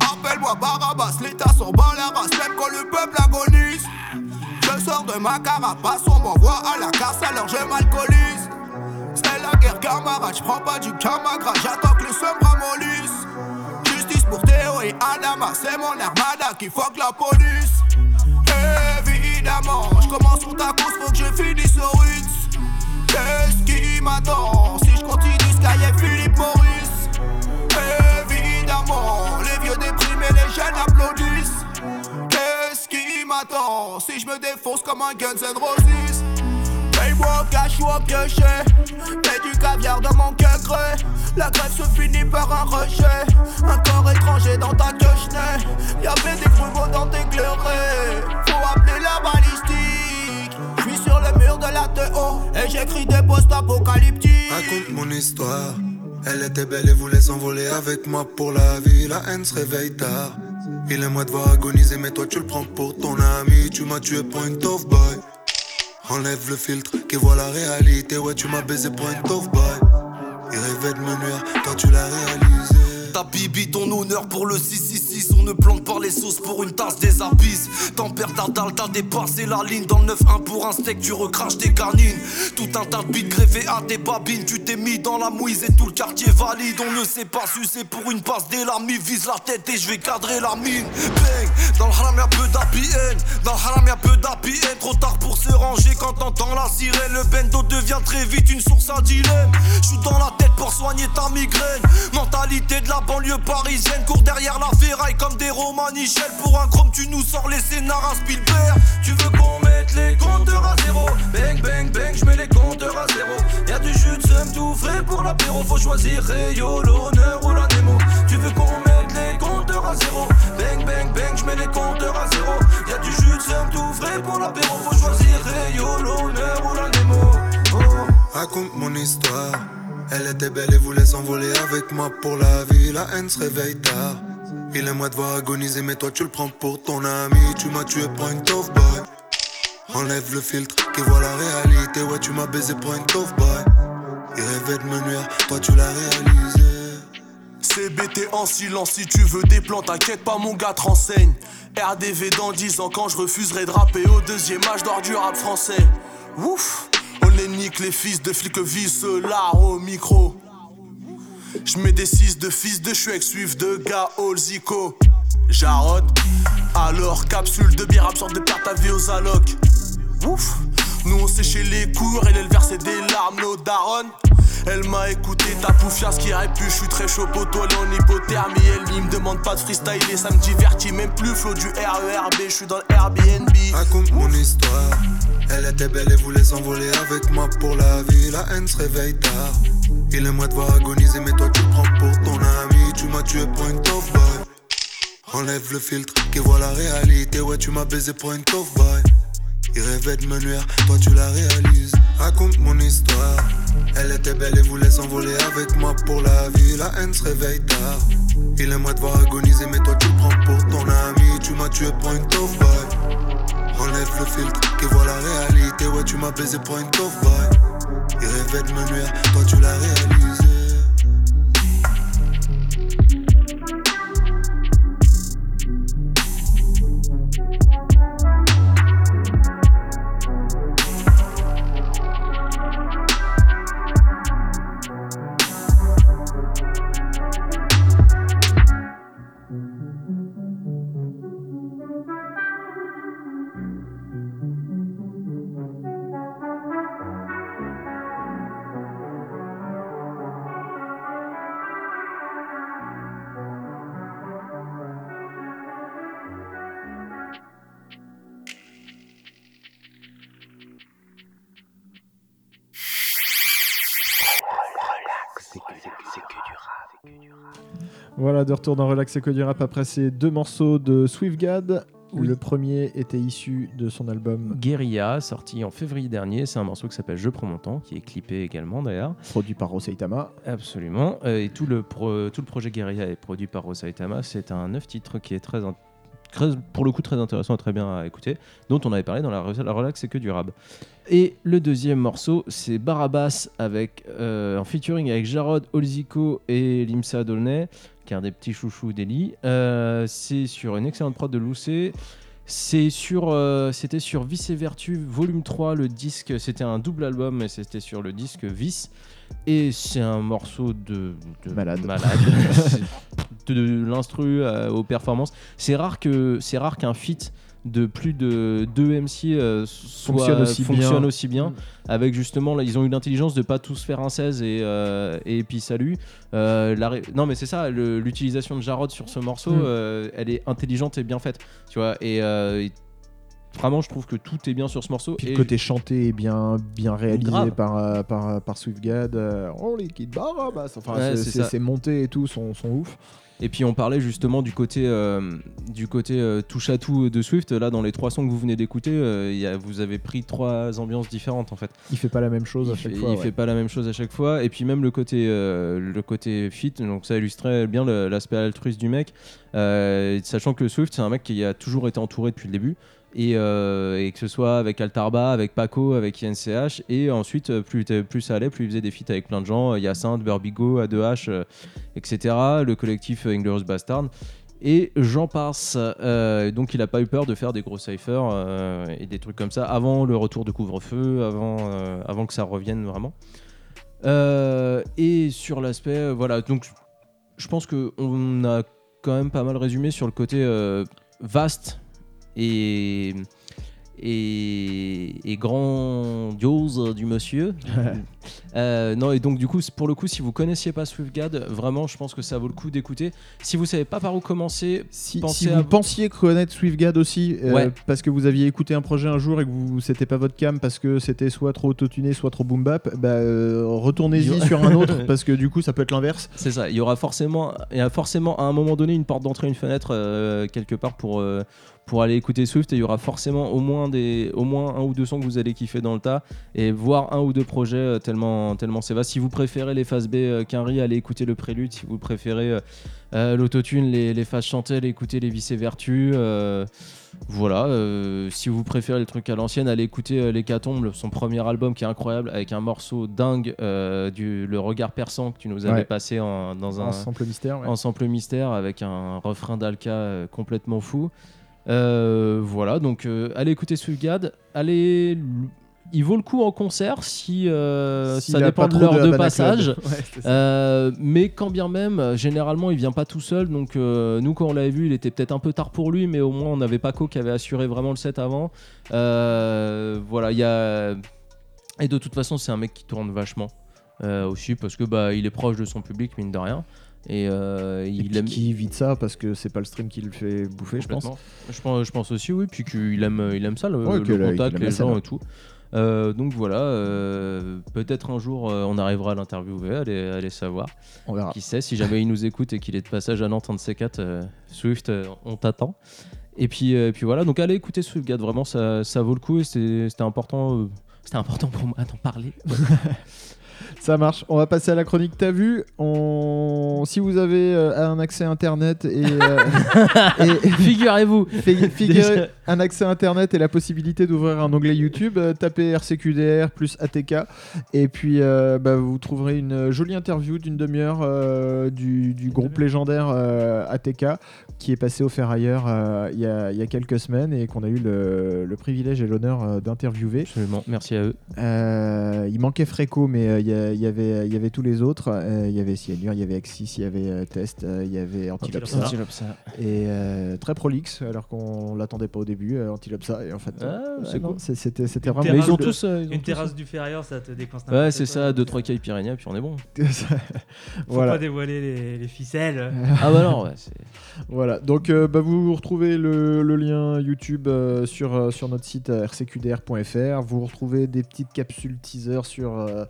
Appelle-moi Barabas, l'État s'en bat la race, même quand le peuple agonise. Je sors de ma carapace, on m'envoie à la casse, alors je m'alcoolise. C'est la guerre, camarade, j'prends pas du camagrade, j'attends que le seum ramollisse. Justice pour Théo et Adama, c'est mon armada qui fuck la police. Évidemment, j'commence sur ta course, faut que je finisse au Ritz. Qu'est-ce qui m'attend si je continue Sky et Philippe Maurice? Les vieux déprimés, les jeunes applaudissent. Qu'est-ce qui m'attend si je me défonce comme un Guns N' Roses? Paye-moi au cash ou au piocher Mets du caviar dans mon cœur La grève se finit par un rejet. Un corps étranger dans ta queue Y'avait des grumeaux dans tes cleurés Faut appeler la balistique. Je suis sur le mur de la TO Et j'écris des posts apocalyptiques Raconte mon histoire. Elle était belle et voulait s'envoler avec moi pour la vie. La haine se réveille tard. Il moi de voir agoniser, mais toi tu le prends pour ton ami. Tu m'as tué point of boy. Enlève le filtre qui voit la réalité. Ouais, tu m'as baisé point of boy. Il rêvait de me nuire, toi tu l'as réalisé. Ta bibi, ton honneur pour le 666 On ne plante pas les sauces pour une tasse des abysses. Tempère d'Ardal, t'as dépassé la ligne. Dans le 9-1 pour un steak, tu recraches tes canines. Tout un tas de bites greffés à tes babines. Tu t'es mis dans la mouise et tout le quartier valide. On ne sait pas sucer pour une passe Dès la mi vise la tête et je vais cadrer la mine. Bang, dans le haram y'a peu d'happy Dans le haram y'a peu d'happy Trop tard pour se ranger quand t'entends la sirène. Le bendo devient très vite une source à dilemme. J'suis dans la tête pour soigner ta migraine. Mentalité de la banlieue parisienne. Cours derrière la ferraille comme des romanichels Pour un chrome tu nous sors les scénars à Spielberg Tu veux qu'on mette les compteurs à zéro? Bang bang bang je mets les compteurs à zéro Y'a du jus de seum tout frais pour l'apéro Faut choisir Rayo, l'honneur ou la démo Tu veux qu'on mette les compteurs à zéro? Bang bang bang je mets les compteurs à zéro Y'a du jus de seum tout frais pour l'apéro Faut choisir Rayo, l'honneur ou la démo oh. Raconte mon histoire. Elle était belle et voulait s'envoler avec moi pour la vie. La haine se réveille tard. Il moi de voir agoniser, mais toi tu le prends pour ton ami. Tu m'as tué point of boy. Enlève le filtre qui voit la réalité. Ouais, tu m'as baisé point of boy. Il rêvait de me nuire, toi tu l'as réalisé. CBT en silence, si tu veux des plans, t'inquiète pas, mon gars te renseigne. RDV dans 10 ans, quand je refuserai de rapper au deuxième âge d'or du rap français. Ouf, on les nique, les fils de flics visent là au micro. Je mets des 6 de fils de Shrek, suivent de gars zico. Jarod, alors capsule de bière absorbe de perte à vie aux allocs. Ouf, nous on séchait les cours, elle elle versait des larmes, nos darons. Elle m'a écouté, ta poufiasse qui aurait pu, je suis très chaud poteau, elle en hypothermie, elle me demande pas de freestyler, ça me divertit même plus, flow du RERB, je suis dans le. Raconte mon histoire. Elle était belle et voulait s'envoler avec moi pour la vie. La haine se réveille tard. Il moi de voir agoniser, mais toi tu prends pour ton ami. Tu m'as tué point of boy. Enlève le filtre qui voit la réalité. Ouais, tu m'as baisé point of boy. Il rêvait de me nuire, toi tu l'as réalisé. Raconte mon histoire. Elle était belle et voulait s'envoler avec moi pour la vie. La haine se réveille tard. Il moi de voir agoniser, mais toi tu prends pour ton ami. Tu m'as tué point of boy. Enlève le filtre qui voit la réalité. Ouais, tu m'as baisé point of boy. Il rêvait de me nuire, toi tu l'as réalisé. De retour dans Relax et que du rap après ces deux morceaux de Swiftgad. Oui. Le premier était issu de son album Guerilla, sorti en février dernier. C'est un morceau qui s'appelle Je prends mon temps, qui est clippé également d'ailleurs. produit par Roseitama. Absolument. Euh, et tout le, pro- tout le projet Guerilla est produit par Rosaitama. C'est un neuf titres qui est très, très- pour le coup très intéressant et très bien à écouter, dont on avait parlé dans la, re- la relax c'est que du rap. Et le deuxième morceau, c'est Barabas avec euh, en featuring avec Jarod Olzico et Limsa Dolnay, qui est un des petits chouchous d'Eli. Euh, c'est sur une excellente prod de Lucé. C'est sur, euh, c'était sur Vice et Vertu volume 3, le disque, c'était un double album, mais c'était sur le disque Vice. Et c'est un morceau de, de Malade. C'est de, de l'instru euh, aux performances. C'est rare que c'est rare qu'un feat de plus de deux MC euh, soit- Fonctionne aussi fonctionne bien. aussi bien. Avec justement, là, ils ont eu l'intelligence de pas tous faire un 16 et, euh, et puis salut. Euh, la ré- Non, mais c'est ça, l'utilisation de Jarod sur ce morceau, Mm. euh, elle est intelligente et bien faite. Tu vois, et, et vraiment, je trouve que tout est bien sur ce morceau. Puis et le côté chanté est bien, bien réalisé Grave. par, euh, par, par Swiftgad. Euh, oh, les kids Barabas. Enfin, Ouais, c'est- monté et tout sont, sont ouf. Et puis on parlait justement du côté, euh, du côté euh, touche à tout de Swift. Là, dans les trois sons que vous venez d'écouter, euh, il y a- vous avez pris trois ambiances différentes en fait. Il fait pas la même chose il à chaque fait, fois. il ouais. fait pas la même chose à chaque fois. Et puis même le côté, euh, le côté fit, donc ça illustrait bien l'aspect altruiste du mec. Euh, sachant que Swift, c'est un mec qui a toujours été entouré depuis le début. Et, euh, et que ce soit avec Altarba, avec Paco, avec INCH, et ensuite euh, plus, plus ça allait, plus il faisait des feats avec plein de gens, Hyacinthe, Burbigo, A2H, euh, etc. Le collectif euh, Inglorious Bastard. Et j'en passe. Euh, donc il a pas eu peur de faire des gros cyphers euh, et des trucs comme ça avant le retour de couvre-feu, avant, euh, avant que ça revienne vraiment. Euh, et sur l'aspect, euh, voilà, donc je pense qu'on a quand même pas mal résumé sur le côté euh, vaste et, et, et grandiose du monsieur. Euh, non, et donc du coup, pour le coup, si vous connaissiez pas Swiftgad, vraiment, je pense que ça vaut le coup d'écouter. Si vous savez pas par où commencer, Si, Pensez si à- vous pensiez connaître Swiftgad aussi, euh, Ouais. parce que vous aviez écouté un projet un jour et que vous c'était pas votre cam parce que c'était soit trop autotuné, soit trop boom bap, bah, euh, retournez-y sur un autre parce que du coup ça peut être l'inverse. C'est ça, il y aura forcément, il y a forcément à un moment donné une porte d'entrée, une fenêtre quelque part pour, pour aller écouter Swift et il y aura forcément au moins, des, au moins un ou deux sons que vous allez kiffer dans le tas et voir un ou deux projets euh, tellement, tellement c'est vaste. Si vous préférez les phases B euh, Quinry, allez écouter le prélude. Si vous préférez euh, euh, l'autotune, les, les phases chantées, allez écouter les vice et vertus. euh, voilà, euh, si vous préférez le truc à l'ancienne, allez écouter l'Hécatombe, son premier album qui est incroyable avec un morceau dingue, du, le regard perçant que tu nous avais Ouais. passé en- dans un, Un sample mystère. ouais. en sample mystère avec un refrain d'Alka complètement fou. Euh, voilà, donc euh, allez écouter Swiftgad, allez. Il vaut le coup en concert si euh, ça dépend de l'heure de, passage. Ouais, mais quand bien même, généralement, il vient pas tout seul. Donc, nous, quand on l'avait vu, il était peut-être un peu tard pour lui, mais au moins, on avait Paco qui avait assuré vraiment le set avant. Voilà, il y a. Et de toute façon, c'est un mec qui tourne vachement aussi parce que bah, il est proche de son public, mine de rien. Et euh, Et il aime. qui évite ça parce que c'est pas le stream qui le fait bouffer, je pense. Je pense, je pense aussi, oui, puis qu'il aime, il aime ça, le, Ouais, le contact, les gens et tout. Euh, donc voilà, euh, peut-être un jour on arrivera à l'interviewer, allez, allez savoir. On verra. Qui sait, si jamais il nous écoute et qu'il est de passage à Nantes, un de ces quatre, Swift, on t'attend. Et puis, euh, puis voilà, donc allez écouter Swiftgad, vraiment ça, ça vaut le coup et c'était important, c'était important pour moi d'en parler. Ça marche. On va passer à la chronique T'as vu On... Si vous avez euh, un accès internet et, euh, et- Figurez-vous. Fi- figurez- Déjà. un accès internet et la possibilité d'ouvrir un onglet YouTube, euh, tapez RCQDR plus ATK et puis euh, bah, vous trouverez une jolie interview d'une demi-heure euh, du, du groupe légendaire euh, ATK qui est passé au Ferrailleur euh, il y, a, il y a quelques semaines et qu'on a eu le, le privilège et l'honneur euh, d'interviewer. Absolument. Merci à eux. Euh, il manquait Fréco, mais euh, il y, a- il y avait, il y avait tous les autres. Euh, Il y avait Cyanure, il y avait Axis, il y avait euh, Test, euh, il y avait Antilopsa. Antilopsa. Et euh, très prolixe, alors qu'on l'attendait pas au début, euh, Antilopsa. Et en fait, euh, Ah, c'était vraiment. Mais ils ont tous. euh, ils ont Une tous, terrasse du ferrailleur, ça te décoince Ouais, c'est ça, 2-3 cailles Pyrénées, puis on est bon. Faut pas dévoiler les, les ficelles. Ah bah non, Voilà, donc euh, bah, vous retrouvez le, le lien YouTube euh, sur, euh, sur notre site rcqdr.fr. Vous retrouvez des petites capsules teaser sur euh,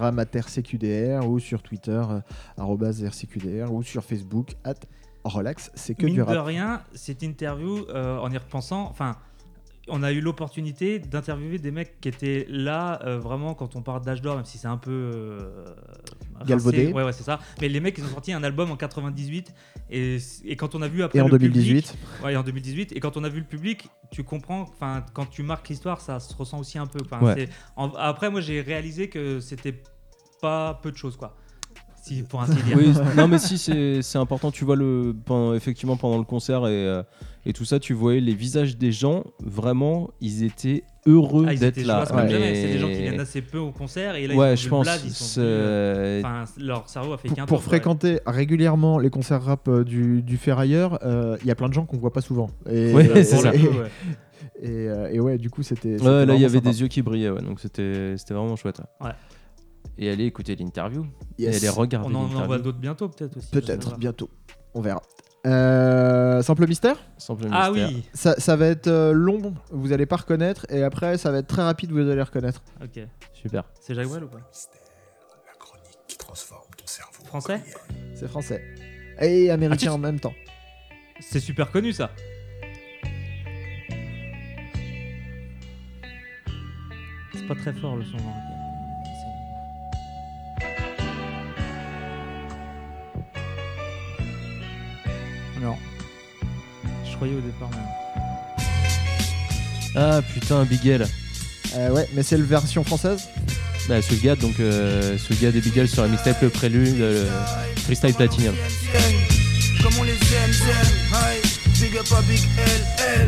Instagram at rcqdr ou sur Twitter euh, rcqdr ou sur Facebook at relax. C'est que Mine du de rap. rien, cette interview, euh, en y repensant, enfin, on a eu l'opportunité d'interviewer des mecs qui étaient là euh, vraiment quand on parle d'âge d'or, même si c'est un peu euh. Galvaudé. Ouais, ouais, c'est ça. Mais les mecs, ils ont sorti un album en 98 et, et quand on a vu après Et en le 2018. public, ouais, en 2018, et quand on a vu le public, tu comprends, enfin, quand tu marques l'histoire, ça se ressent aussi un peu. Ouais. en- après, moi, j'ai réalisé que c'était pas peu de choses, quoi. Si, pour ainsi dire. Oui, non mais si c'est important, tu vois le pendant- effectivement pendant le concert et, euh, et tout ça, tu voyais les visages des gens, vraiment, ils étaient heureux Ah, d'être là. C'est des gens qui viennent assez peu au concert et là ouais, ils je pense. sont c'est- plus, euh, enfin, leur cerveau a fait qu'un pour fréquenter régulièrement les concerts rap euh, du, du Ferrailleur, euh, il y a plein de gens qu'on voit pas souvent. Et, Ouais, c'est ça. Et, euh, et ouais, du coup, c'était. là il y avait sympa. des yeux qui brillaient, ouais, donc c'était c'était vraiment chouette. Ouais. Et allez écouter l'interview. Yes. Et allez regarder On en envoie d'autres bientôt, peut-être aussi. Peut-être, bientôt. On verra. Euh, simple mystère Simple Ah mystère. oui, ça, ça va être euh, long, vous allez pas reconnaître, et après ça va être très rapide, vous allez reconnaître. ok. Super. C'est Jaguar ou pas La chronique qui transforme ton cerveau. Français C'est français. Et américain Ah, tu- en même temps. C'est super connu ça. C'est pas très fort le son. hein. Non. Je croyais au départ, mais. Ah putain, Bigel. Euh, ouais, mais c'est la version française Bah, Soulgad, donc euh, Soulgad et Bigel sur la mixtape Le Prélude, le Freestyle Platinum. Comme on les aime, aime, aïe. Big up à Big L, L.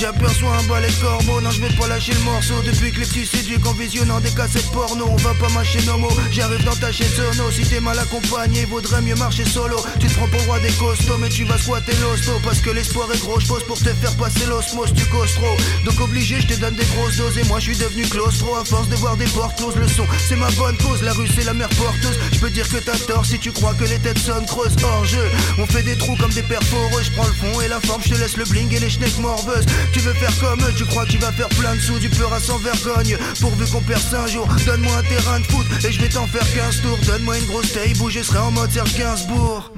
J'aperçois un balai de corbeau, non je vais pas lâcher le morceau. Depuis que les petits s'éduquent en visionnant des cassettes porno. On va pas mâcher nos mots, j'arrive dans ta chaîne sono. Si t'es mal accompagné, vaudrait mieux marcher solo. Tu te prends pour roi des costauds, mais tu vas squatter l'hosto. Parce que l'espoir est gros, je pose pour te faire passer l'osmose, tu causes trop. Donc obligé, je te donne des grosses doses. Et moi je suis devenu claustro. À force de voir des portes closes Le son, c'est ma bonne cause, la rue c'est la mère porteuse. Je peux dire que t'as tort si tu crois que les têtes sonnent creuses. Hors jeu, on fait des trous comme des perforeux Je prends le fond et la forme, je te laisse le bling et les schnecks morbeuses Tu veux faire comme eux, tu crois que tu vas faire plein de sous Du peur à sans vergogne, pourvu qu'on perce un jour Donne-moi un terrain de foot et je vais t'en faire 15 tours. Donne-moi une grosse taille, bouge, je serai en mode Serge Gainsbourg.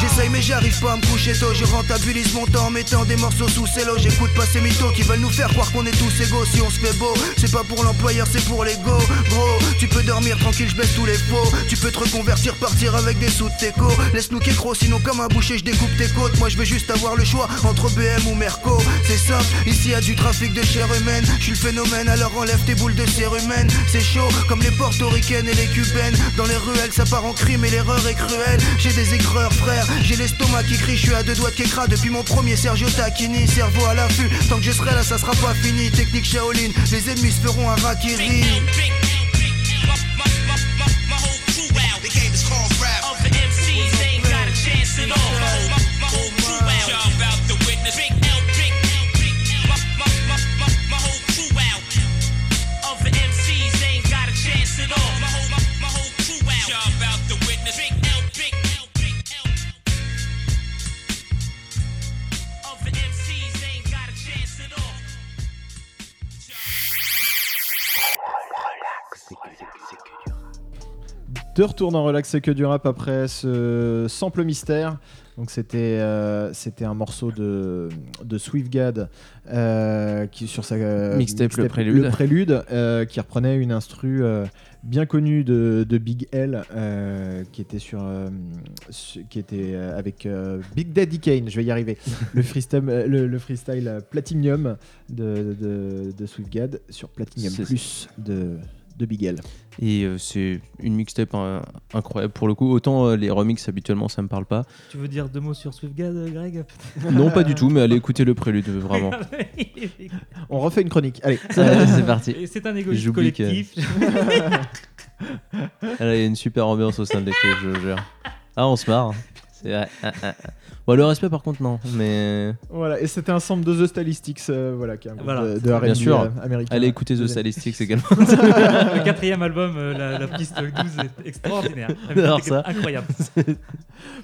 J'essaye mais j'arrive pas à me coucher tôt. Je rentabilise mon temps en mettant des morceaux sous cello J'écoute pas ces mythos qui veulent nous faire croire qu'on est tous égaux. Si on se fait beau, c'est pas pour l'employeur, c'est pour l'ego. Gros, tu peux dormir tranquille, je baisse tous les faux. Tu peux te reconvertir, partir avec des sous de teco Laisse-nous qu'écro, sinon comme un boucher je découpe tes côtes. Moi je veux juste avoir le choix entre BM ou Merco. C'est simple, Ici y a du trafic de chair humaine. Je suis le phénomène alors enlève tes boules de chair humaine. C'est chaud comme les portoricaines et les cubaines. Dans les ruelles ça part en crime et l'erreur est cruelle. J'ai des écreurs frère J'ai l'estomac qui crie. Je suis à deux doigts de Kekra depuis mon premier Sergio Tacchini. Cerveau à l'affût Tant que je serai là ça sera pas fini. Technique Shaolin Les ennemis se feront un rakiri. De retour dans Relax c'est que du rap après ce sample mystère. Donc c'était euh, c'était un morceau de de Swiftgad euh, qui sur sa euh, Mixtape, le prélude. prélude, qui reprenait une instru bien connue de, de Big L qui était sur su- qui était avec Big Daddy Kane. Je vais y arriver. le freestyle le, le freestyle Platinum de de, de Swiftgad sur Platinum Plus de de Big L. Et euh, c'est une mixtape hein, incroyable pour le coup. Autant euh, les remixes habituellement ça me parle pas. Tu veux dire deux mots sur Swiftgad, euh, Greg? Non, pas du tout, mais allez écouter le prélude euh, vraiment. On refait une chronique. Allez. C'est parti. C'est un que- collectif. Ah, là, il y a une super ambiance au sein de l'équipe, je vous jure. Ah, on se marre. C'est vrai. Ah, ah, ah. Bon, le respect, par contre, non. Mais Voilà, et c'était un sample de The Stalistics, euh, voilà, qui est un groupe Voilà. de, de R&B Bien sûr. euh, américain. allez écouter The. Statistics également. le quatrième album, euh, la, la piste 12 est extraordinaire. Alors C'est ça. Incroyable.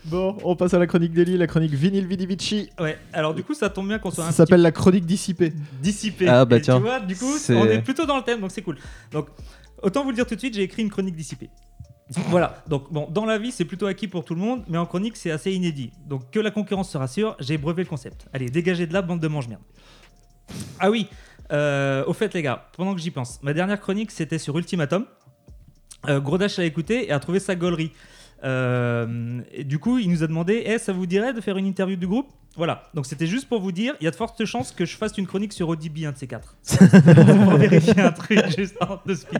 Bon, on passe à la chronique d'Eli, la chronique Vinyl Vidivici. Ouais, alors du coup, ça tombe bien qu'on soit un Ça petit s'appelle la chronique dissipée. dissipé. Ah, bah Et tiens, Tu vois, du coup, c'est- on est plutôt dans le thème, donc c'est cool. Donc, autant vous le dire tout de suite, j'ai écrit une chronique dissipée. Voilà, donc bon, dans la vie, c'est plutôt acquis pour tout le monde, mais en chronique, c'est assez inédit. Donc, que la concurrence se rassure, j'ai brevé le concept. Allez, dégagez de là, bande de mange-merde. Ah oui, euh, au fait, les gars, pendant que j'y pense, ma dernière chronique, c'était sur Ultimatum. Euh, Grodash a écouté et a trouvé sa gaulerie. Euh, et du coup, il nous a demandé Eh, ça vous dirait de faire une interview du groupe? Voilà, donc c'était juste pour vous dire il y a de fortes chances que je fasse une chronique sur ODB, un de ces quatre. pour vérifier un truc juste avant de speak.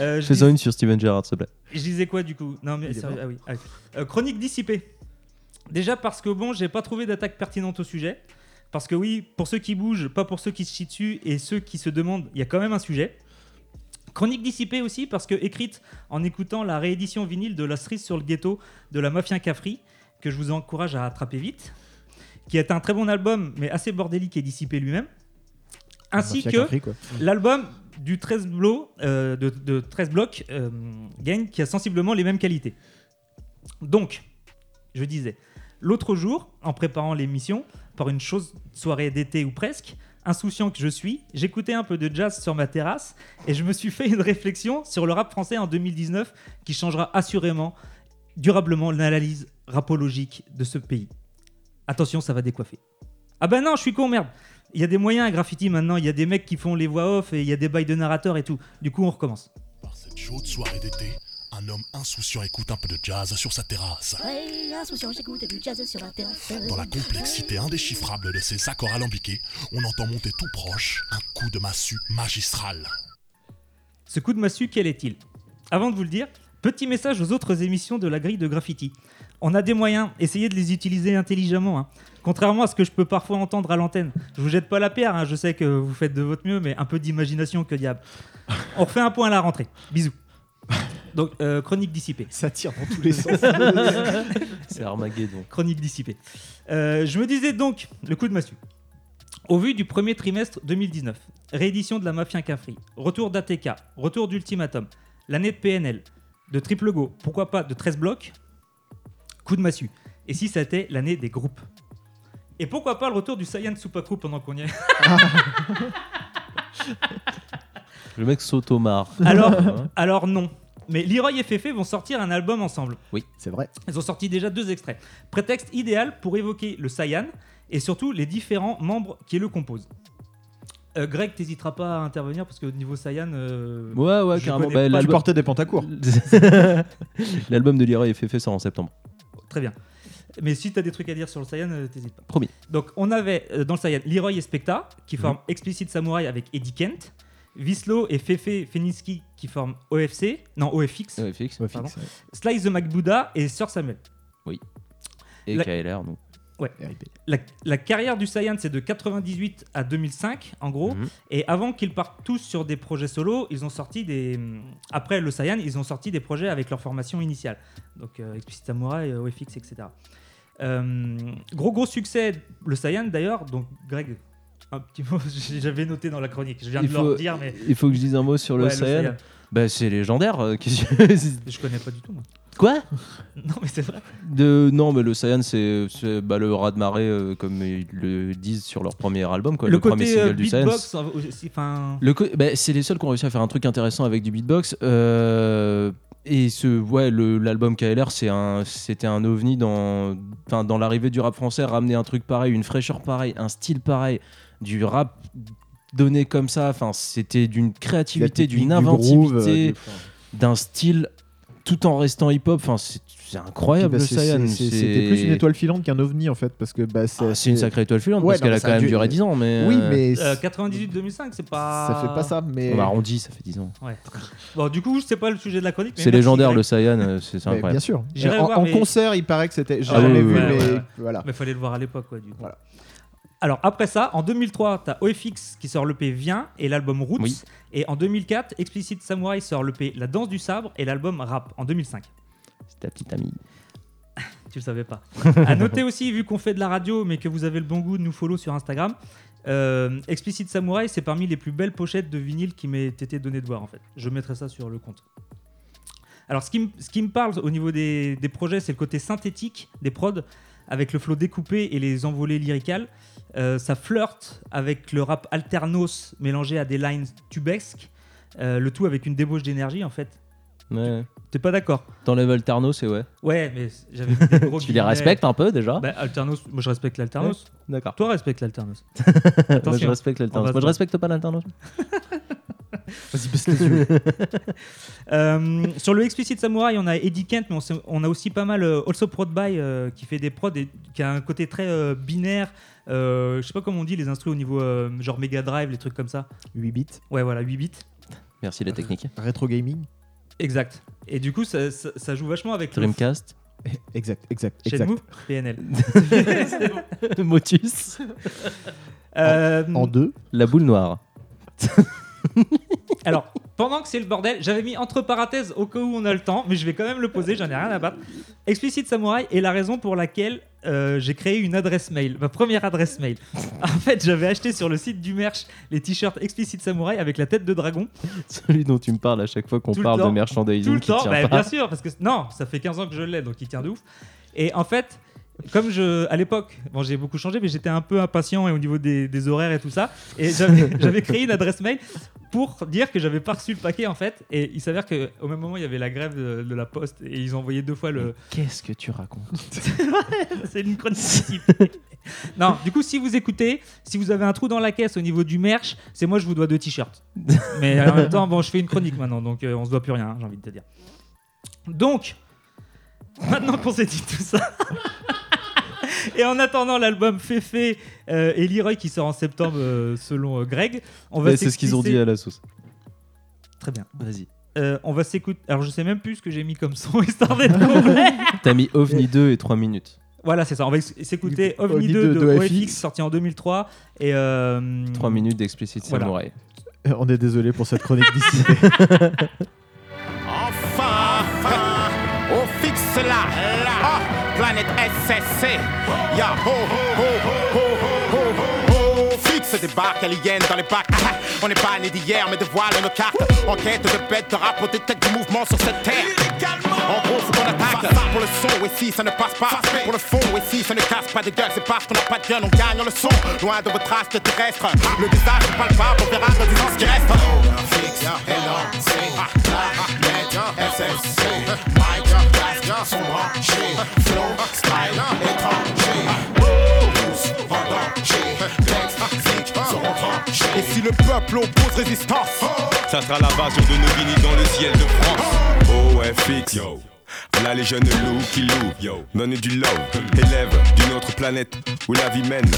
Euh, je, Fais-en dis- une sur Steven Gerrard, s'il te plaît. je disais quoi du coup? Non, mais sérieux, ah oui. ah. Euh, chronique dissipée. Déjà parce que bon, j'ai pas trouvé d'attaque pertinente au sujet. Parce que oui, pour ceux qui bougent, pas pour ceux qui se chient dessus et ceux qui se demandent, il y a quand même un sujet. Chronique dissipée aussi parce que écrite en écoutant la réédition vinyle de La cerise sur le ghetto de la Mafia Cafri, que je vous encourage à attraper vite, qui est un très bon album mais assez bordélique et dissipé lui-même. Ainsi que l'album du 13, blo- euh, de, de 13 blocs euh, Gang qui a sensiblement les mêmes qualités. Donc, je disais, l'autre jour, en préparant l'émission, par une chose soirée d'été ou presque, insouciant que je suis, j'écoutais un peu de jazz sur ma terrasse et je me suis fait une réflexion sur le rap français en 2019 qui changera assurément, durablement l'analyse rapologique de ce pays. Attention, ça va décoiffer. Ah ben non, je suis con, merde. Il y a des moyens à graffiti maintenant, il y a des mecs qui font les voix off et il y a des bails de narrateurs et tout. Du coup, on recommence. Par cette chaude soirée d'été, un homme insouciant écoute un peu de jazz sur sa terrasse. Ouais, insouciant, j'écoute du jazz sur la terrasse. Dans la complexité indéchiffrable de ces accords alambiqués, on entend monter tout proche un coup de massue magistral. Ce coup de massue, quel est-il? Avant de vous le dire, petit message aux autres émissions de la grille de graffiti. On a des moyens, essayez de les utiliser intelligemment. hein. Contrairement à ce que je peux parfois entendre à l'antenne. Je vous jette pas la pierre, hein, je sais que vous faites de votre mieux, mais un peu d'imagination que diable. On refait un point à la rentrée. Bisous. Donc, euh, chronique dissipée. Ça tire dans tous les sens. C'est Armageddon. Chronique dissipée. Euh, je me disais donc, le coup de massue. Au vu du premier trimestre 2019, réédition de la Mafia Cafri, retour d'ATK, retour d'Ultimatum, l'année de PNL, de Triple Go, pourquoi pas de 13 blocs, coup de massue. Et si ça était l'année des groupes? Et pourquoi pas le retour du Saiyan Supaku pendant qu'on y est? Le mec s'automare. alors, Hein alors non. Mais Leroy et Fefe vont sortir un album ensemble. C'est vrai. Ils ont sorti déjà deux extraits. Prétexte idéal pour évoquer le Saiyan et surtout les différents membres qui le composent. Euh, Greg, t'hésiteras pas à intervenir parce que au niveau Saiyan. euh, Ouais, ouais, je carrément. connais Bah, pas- Tu l'album- portais des pantacours. L'album de Leroy est fait sort en septembre. Très bien. Mais si t'as des trucs à dire sur le Saiyan, euh, t'hésites pas. Promis. Donc on avait euh, dans le Saiyan Leroy et Specta qui Mhm. forment Explicit Samurai avec Eddie Kent. Vislo et Fefe Feninsky qui forment OFC. Non, OFX. Pardon. fixe, Slice the MacBuddha et Sir Samuel. Et La- KLR, nous. ouais. La carrière du Saiyan, c'est de 98 à 2005, en gros. Mhm. Et avant qu'ils partent tous sur des projets solo, ils ont sorti des. Après le Saiyan, ils ont sorti des projets avec leur formation initiale. Donc euh, Explicit Samurai, euh, OFX, etc. Euh, gros gros succès, le Saiyan d'ailleurs. Donc Greg, un petit mot, j'avais noté dans la chronique. Je viens Il de faut- le dire, mais. Il faut que je dise un mot sur le Ouais, Saiyan. Bah, c'est légendaire. euh, Je connais pas du tout, moi. Quoi Non, mais c'est vrai. de... Non, mais le Saiyan, c'est bah, le raz de marée, euh, comme ils le disent sur leur premier album, quoi, le, premier côté euh, single du Saiyan. Le bah, c'est les seuls qui ont réussi à faire un truc intéressant avec du beatbox. Euh, et ce, ouais, le- l'album KLR, c'est un, c'était un ovni dans, dans l'arrivée du rap français, ramener un truc pareil, une fraîcheur pareille, un style pareil, du rap donné comme ça. Enfin, c'était d'une créativité, d'une inventivité, euh, du- d'un style tout en restant hip-hop. Enfin, c'est c'est incroyable Bah, C'était plus une étoile filante qu'un ovni en fait, parce que bah, Ah, c'est une sacrée étoile filante, parce qu'elle a quand même duré 10 ans, mais, Oui, euh, mais Euh, 98-2005, c'est pas. ça fait pas ça. Mais On arrondit, ça fait 10 ans. Ouais. Bon, du coup, c'est pas le sujet de la chronique. C'est légendaire le Saiyan, euh, c'est incroyable. bien sûr. J'irai en voir, en mais- concert, il paraît que c'était. J'ai Ah jamais oui, vu, mais ouais, ouais. voilà. Mais fallait le voir à l'époque, quoi, du coup. Voilà. Alors, après ça, en 2003, t'as OFX qui sort l'EP Vient et l'album Roots. Oui. Et en 2004, Explicit Samurai sort l'EP La Danse du Sabre et l'album Rap en 2005. C'est ta petite amie. Tu le savais pas. à noter aussi, vu qu'on fait de la radio, mais que vous avez le bon goût de nous follow sur Instagram, euh, Explicit Samurai, c'est parmi les plus belles pochettes de vinyle qui m'ait été donné de voir, en fait. Je mettrai ça sur le compte. Alors, ce qui, me- ce qui me parle au niveau des, des projets, c'est le côté synthétique des prods, avec le flow découpé et les envolées lyricales. Euh, ça flirte avec le rap alternos mélangé à des lines tubesques, euh, le tout avec une débauche d'énergie, en fait. Ouais. T'es pas d'accord Dans Level Tarno, c'est ouais. Ouais, mais j'avais des gros Tu les respectes un peu déjà? Bah, Alternos, moi je respecte l'Alternos. D'accord. Toi respecte l'Alternos. Moi je respecte l'alternos. Moi je respecte pas l'alternos. Vas-y, baisse les yeux. Euh, sur le Explicit Samurai, on a Eddie Kent, mais on, a aussi pas mal Also Prod By qui fait des prods et qui a un côté très binaire. Euh, je sais pas comment on dit les instruments au niveau euh, genre Mega Drive, les trucs comme ça. 8 bits. Ouais, voilà, 8 bits. Merci la technique. Rétro gaming. Exact. Et du coup, ça, ça- ça joue vachement avec le Dreamcast. Exact, exact, exact. Shenmue, PNL. C'est bon. Motus. Euh, En deux. La boule noire. Alors, pendant que c'est le bordel, j'avais mis entre parenthèses au cas où on a le temps, mais je vais quand même le poser, j'en ai rien à battre. Explicit Samurai est la raison pour laquelle euh, j'ai créé une adresse mail, ma première adresse mail. En fait, j'avais acheté sur le site du merch les t-shirts Explicit Samurai avec la tête de dragon. Celui dont tu me parles à chaque fois qu'on parle de merchandising Tout le qui temps, tient bah, pas. bien sûr, parce que non, ça fait 15 ans que je l'ai, donc il tient de ouf. Et en fait, comme je, à l'époque, bon, j'ai beaucoup changé, mais j'étais un peu impatient et au niveau des, des horaires et tout ça, et j'avais créé une adresse mail pour dire que j'avais pas reçu le paquet en fait. Et il s'avère que au même moment, il y avait la grève de, de la poste et ils ont envoyé deux fois le. Qu'est-ce que tu racontes C'est une chronique. Non, du coup, si vous écoutez, si vous avez un trou dans la caisse au niveau du merch, c'est moi, je vous dois deux t-shirts. Mais en même temps, bon, je fais une chronique maintenant, donc euh, on se doit plus rien, hein, j'ai envie de te dire. Donc, maintenant qu'on s'est dit tout ça, et en attendant l'album Féfé euh, et Leroy qui sort en septembre euh, selon euh, Greg, on va C'est ce qu'ils ont dit à la sauce. Très bien. Vas-y. Euh, on va s'écouter. Alors, je sais même plus ce que j'ai mis comme son histoire d'être complet. T'as mis OVNI 2 et 3 minutes. Voilà, c'est ça. On va s'écouter OVNI OVNI 2 de, de OFX, sorti en 2003. Et euh, 3 minutes d'explicite Voilà. samouraï. On est désolé pour cette chronique dissipée. Enfin, enfin, on fixe là, là, planète SSC. Ya ho, ho, ho, ho, ho, ho, ho, fixe débarque alien dans les bacs. Ah, on n'est pas né d'hier, mais de voiles nos cartes. Enquête de bêtes, de rap, on détecte du mouvement sur cette terre. En gros, faut qu'on attaque. Pour le son, et si ça ne passe pas? Pour le fond, et si ça ne casse pas de gueule, c'est parce qu'on n'a pas de gun, on gagne le son. Loin de votre astre terrestre. Le visage palpable, on verra le distance qui reste. Planète, SSC, Casque, sont branchés, flow, style, étranger, tous en danger, lexique, seront tranchés. Et si le peuple oppose résistance, Ça sera l'invasion de nos guinées dans le ciel de France. Oh FX, yo. Là les jeunes loups qui louent, yo. Donne du love, élève d'une autre planète où la vie mène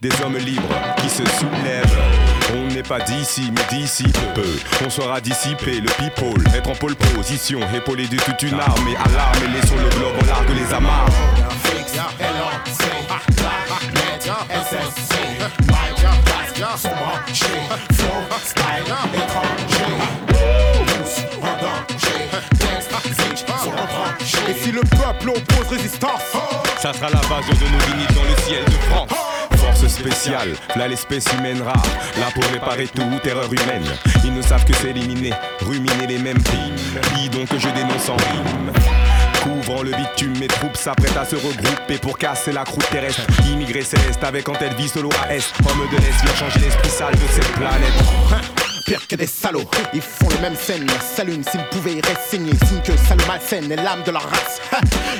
des hommes libres qui se soulèvent. On n'est pas d'ici, mais d'ici peu. On sera dissipé, le people, être en pole position, épaulé de toute une armée à l'arme et laissons le globe au large les amarres. fixe, LAC, planète, Ça sera l'invasion de nos guinées dans le ciel de France. Force spéciale, là l'espèce humaine rare, là pour réparer toute erreur humaine. Ils ne savent que s'éliminer, ruminer les mêmes. Dis donc je dénonce en rime. Couvrant le bitume, mes troupes s'apprêtent à se regrouper pour casser la croûte terrestre. Immigrés célestes avec en tête vie solo Est. Homme de l'Est, viens changer l'esprit sale de cette planète. Pire que des salauds. Ils font les mêmes scènes, s'allument s'ils pouvaient y rester signe que le malsaine est l'âme de leur race.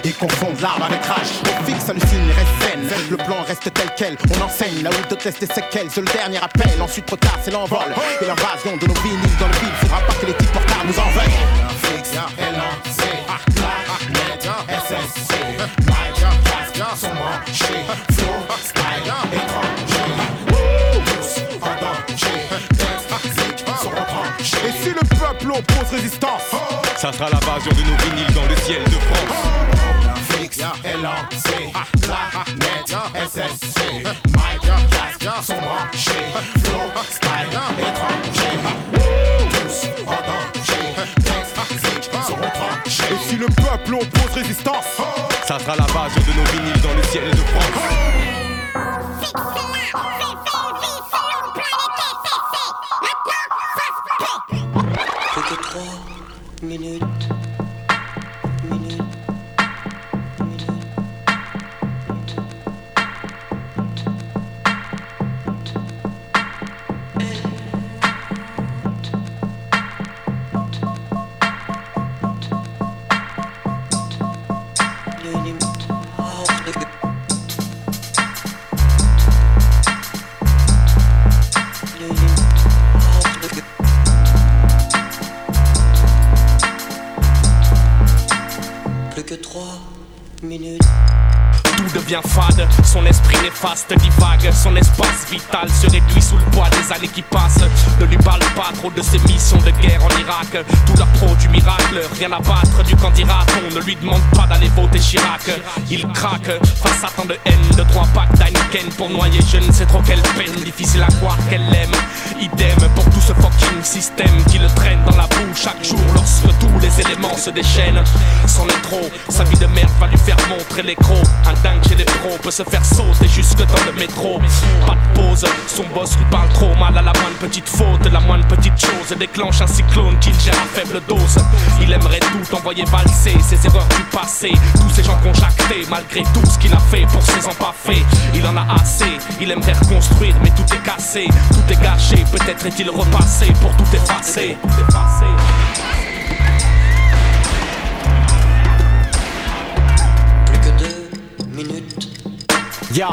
Ils confondent l'arme avec rage. On fixe le signe reste zen. Le plan reste tel quel, on enseigne là où d'autres laissent des séquelles. Le dernier appel, ensuite trop tard, c'est l'envol. Et l'invasion de nos vinyles dans le vide, faudra pas que les types portards nous en. Ça sera l'invasion de nos vinyles dans le ciel de France. fixe, LNC, net, SSC, Mike, casque, sont branchés, flow, style, étranger. Tous en danger, texte, sont retranchés. Et si le peuple oppose résistance, Ça sera l'invasion fade, son esprit néfaste divague, son espace vital se réduit sous le poids des années qui passent. Ne lui parle pas trop de ses missions de guerre en Irak. Tout leur pro du miracle, rien à battre du candidat. On ne lui demande pas d'aller voter Chirac. Il craque face à tant de haine, de trois packs d'Heineken pour noyer je ne sais trop quelle peine. Difficile à croire qu'elle l'aime. Idem pour tout ce fucking système qui le traîne dans la boue chaque jour lorsque tous les éléments se déchaînent. Est trop, sa vie de merde va lui faire montrer les crocs. Un dingue chez les pros peut se faire sauter jusque dans le métro. Pas de pause, son boss lui parle trop mal à la moindre petite faute. La moindre petite chose déclenche un cyclone qu'il gère à faible dose. Il aimerait tout envoyer valser ses erreurs du passé. Tous ces gens conjactés malgré tout ce qu'il a fait pour ses empaffés. Il en a assez, il aimerait reconstruire mais tout est cassé, tout est gâché. Peut-être est-il repassé pour tout effacer. Tout effacer. Plus que deux minutes. Yo,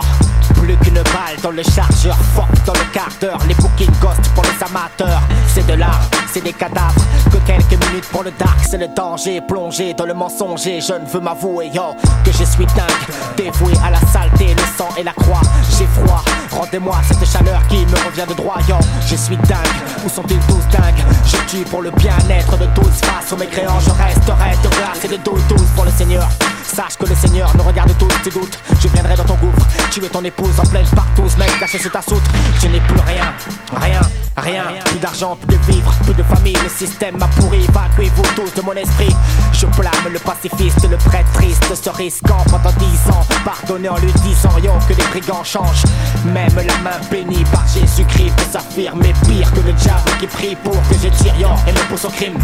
plus qu'une balle dans le chargeur, fuck dans le quart les bookings ghost pour les amateurs, c'est de l'art, c'est des cadavres, que quelques minutes pour le dark, c'est le danger, plongé dans le mensonger, je ne veux m'avouer, yo, que je suis dingue, dévoué à la saleté, le sang et la croix, j'ai froid, rendez-moi cette chaleur qui me revient de droit, yo, je suis dingue, où sont-ils tous dingues, je tue pour le bien-être de tous, face aux mécréants, je resterai de glace et de dos douce pour le Seigneur, sache que le Seigneur nous regarde tous, tu doutes, je viendrai dans ton gouffre, tuer ton épouse en pleine partouze, mec, caché sous ta soute. Je n'ai plus rien, rien, rien. Plus d'argent, plus de vivre, plus de famille. Le système m'a pourri, évacuez-vous tous de mon esprit. Je blâme le pacifiste, le prêtre triste, se risquant pendant dix ans. Pardonnez en lui disant, yo, que les brigands changent. Même la main bénie par Jésus-Christ peut s'affirmer pire que le diable qui prie pour que je tire, yo, et me pousse au crime.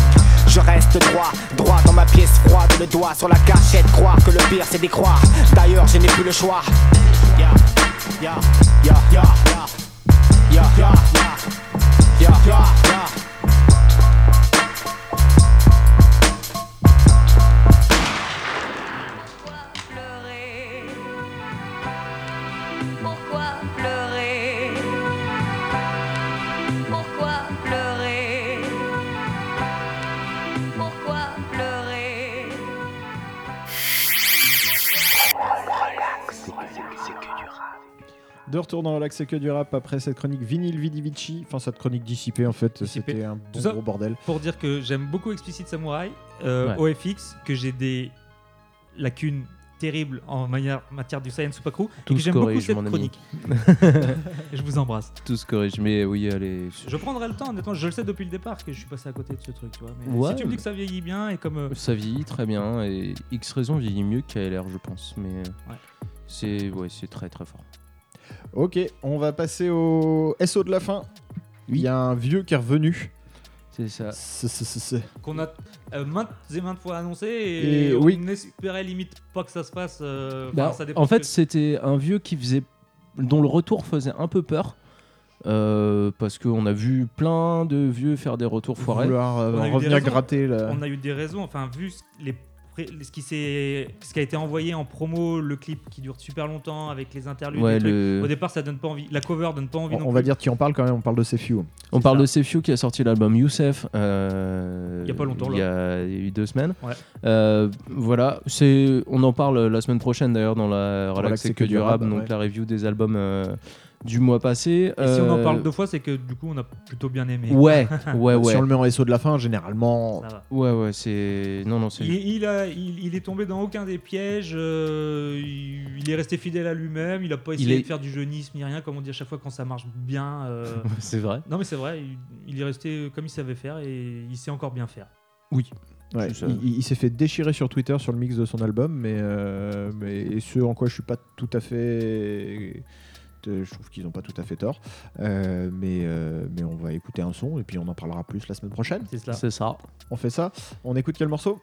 Je reste droit, droit dans ma pièce froide, le doigt sur la cachette, que le pire c'est d'y croire. D'ailleurs, je n'ai plus le choix. Yeah, yeah, yeah, yeah, yeah, yeah, yeah, yeah, yeah, yeah, yeah. De retour dans Relax, c'est que du rap après cette chronique vinyle Vidi Vici. Enfin, cette chronique dissipée en fait. Dissipée. C'était un Tout bon ça gros bordel. Pour dire que j'aime beaucoup Explicit Samurai, euh, Ouais. OFX, que j'ai des lacunes terribles en manière, matière du science Supaku, et que j'aime beaucoup corrige, cette mon ami. chronique. je vous embrasse. Tout se corrige, mais oui, allez. Je prendrai le temps, honnêtement, je le sais depuis le départ que je suis passé à côté de ce truc, tu vois. Mais Ouais. si tu me dis que ça vieillit bien et comme. euh, Ça vieillit très bien et X raison vieillit mieux qu'ALR, je pense. Mais euh, Ouais. c'est ouais, c'est très très fort. Ok, on va passer au SO de la fin. Il y a un vieux qui est revenu. C'est ça. qu'on a euh, maintes et maintes fois annoncé et, Et on oui. espérait limite pas que ça se passe. euh, Bah, ça en fait, que- c'était un vieux qui faisait, dont le retour faisait un peu peur. Euh, parce qu'on a vu plein de vieux faire des retours foirés. Vouloir euh, On a eu des revenir raisons. gratter la- On a eu des raisons. Enfin, vu les ce qui, s'est- ce qui a été envoyé en promo, le clip qui dure super longtemps avec les interludes, Ouais, le- au départ ça donne pas envie. La cover donne pas envie On, non on va dire qui en parle quand même, on parle de Sefiu. On parle de Sefiu qui a sorti l'album Youssef. euh, Il y a pas longtemps, Il y a, eu deux semaines. Ouais. Euh, voilà, c'est, on en parle la semaine prochaine d'ailleurs dans la Relax c'est que du rap, donc ouais. la review des albums euh, du mois passé. Et si on en Euh, parle deux fois, c'est que du coup on a plutôt bien aimé. Ouais, ouais, ouais. Si on le met en SO de la fin, généralement. Ça va. Ouais, ouais, c'est. Non, non, c'est. Il, il a, il, il est tombé dans aucun des pièges. euh, il, il est resté fidèle à lui-même. Il a pas Il essayé est- de faire du jeunisme ni rien, comme on dit à chaque fois quand ça marche bien. euh. C'est vrai. Non mais c'est vrai. Il, il est resté comme il savait faire et il sait encore bien faire. Oui. Ouais, il, il- il s'est fait déchirer sur Twitter sur le mix de son album, mais, euh, mais et ce en quoi je suis pas tout à fait. Euh, Je trouve qu'ils n'ont pas tout à fait tort. Euh, mais, euh, mais on va écouter un son et puis on en parlera plus la semaine prochaine. C'est ça. On fait ça. On écoute quel morceau?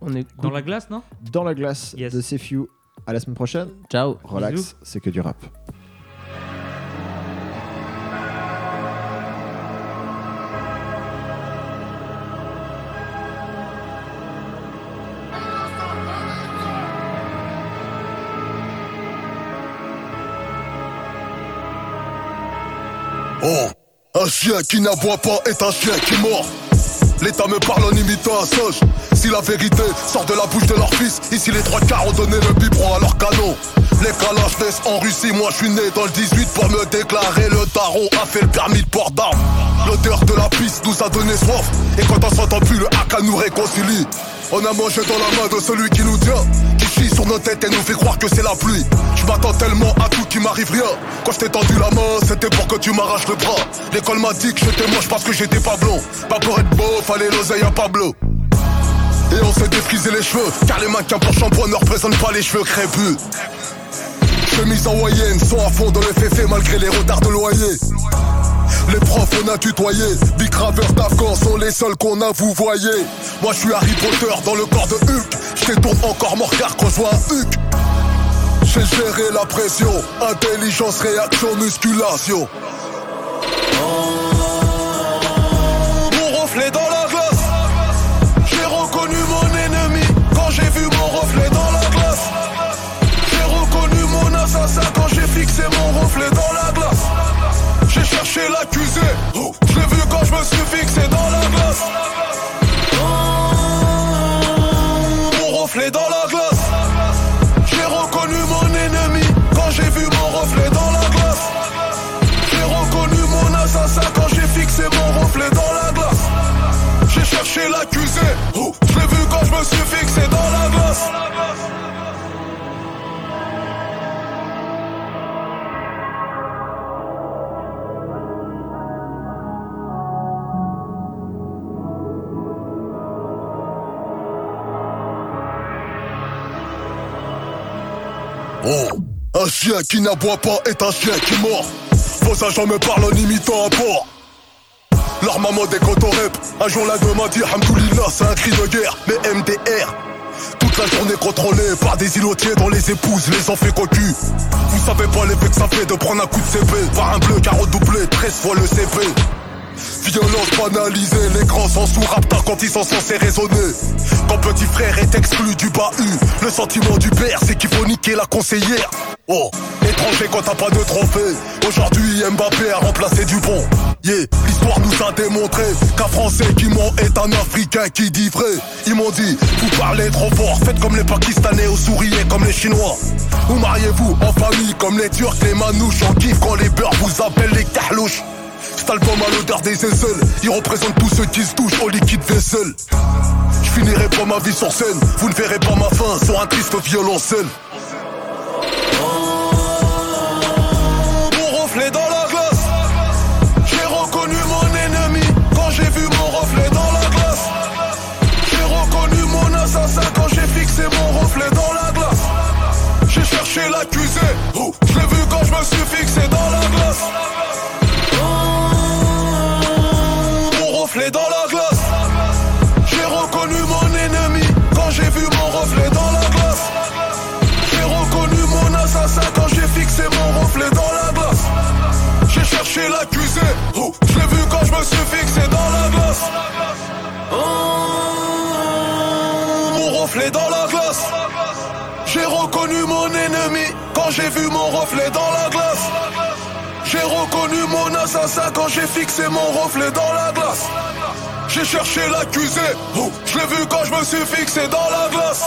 On est Dans la glace, non? Dans la glace Yes. de Sefiu. À la semaine prochaine. Ciao. Relax, c'est que du rap. Un chien qui n'aboie pas est un chien qui mord. L'État me parle en imitant un singe. Si la vérité sort de la bouche de leur fils, ici les trois quarts ont donné le biberon à leur canon. Les calages naissent en Russie, moi je suis né dans le 18 pour me déclarer. Le daron a fait le permis de port d'armes. L'odeur de la piste nous a donné soif. Et quand on s'entend plus, le haka nous réconcilie. On a mangé dans la main de celui qui nous tient, qui chie sur nos têtes et nous fait croire que c'est la pluie. Je m'attends tellement à tout qu'il m'arrive rien. Quand je t'ai tendu la main, c'était pour que tu m'arraches le bras. L'école m'a dit que j'étais moche parce que j'étais pas blond. Pas pour être beau, fallait l'oseille à Pablo. Et on s'est défrisé les cheveux, car les mannequins pour shampoing ne représentent pas les cheveux crépus. Chemise hawaïenne, sont à fond dans le féfé malgré les retards de loyer. Les profs on a tutoyé, Big d'Afghan sont les seuls qu'on a vous voyez. Moi je suis Harry Potter dans le corps de Hulk, je détourne encore mon regard quand je un Hulk. J'ai géré la pression, intelligence, réaction, musculation. Mon reflet dans la glace. J'ai reconnu mon ennemi quand j'ai vu mon reflet dans la glace. J'ai reconnu mon assassin quand j'ai fixé mon reflet dans la glace. J'ai cherché l'accusé, quand je Oh, un chien qui n'aboie pas est un chien qui mord. Vos agents me parlent en imitant un porc. Leur des au. Un jour la m'a dit Hamdoulillah, c'est un cri de guerre, mais MDR. Toute la journée contrôlée par des îlotiers dont les épouses les ont fait cocu. Vous savez pas l'effet que ça fait de prendre un coup de CP par un bleu carreau doublé 13 fois le CP. Violence banalisée, les grands sont sous rapta quand ils sont censés raisonner. Quand petit frère est exclu du bahut, le sentiment du père c'est qu'il faut niquer la conseillère. Oh, étranger quand t'as pas de trophée. Aujourd'hui Mbappé a remplacé du bon. Yeah, l'histoire nous a démontré qu'un Français qui ment est un Africain qui dit vrai. Ils m'ont dit, vous parlez trop fort, faites comme les Pakistanais ou souriez comme les Chinois. Ou mariez-vous en famille comme les Turcs, les Manouches. On kiffe quand les beurs vous appellent les Carlouches. Cet album a l'odeur des aisselles Il représente tous ceux qui se touchent au liquide vaisselle Je finirai pas ma vie sur scène Vous ne verrez pas ma fin sur un triste violoncelle Mon reflet dans la glace. J'ai reconnu mon ennemi quand j'ai vu mon reflet dans la glace. J'ai reconnu mon assassin quand j'ai fixé mon reflet dans la glace. J'ai cherché l'accusé, oh, je l'ai vu quand je me suis fixé dans la glace. Dans la glace. J'ai reconnu mon ennemi quand j'ai vu mon reflet dans la glace. J'ai reconnu mon assassin quand j'ai fixé mon reflet dans la glace. J'ai cherché l'accusé, oh, je l'ai vu quand je me suis fixé dans la glace.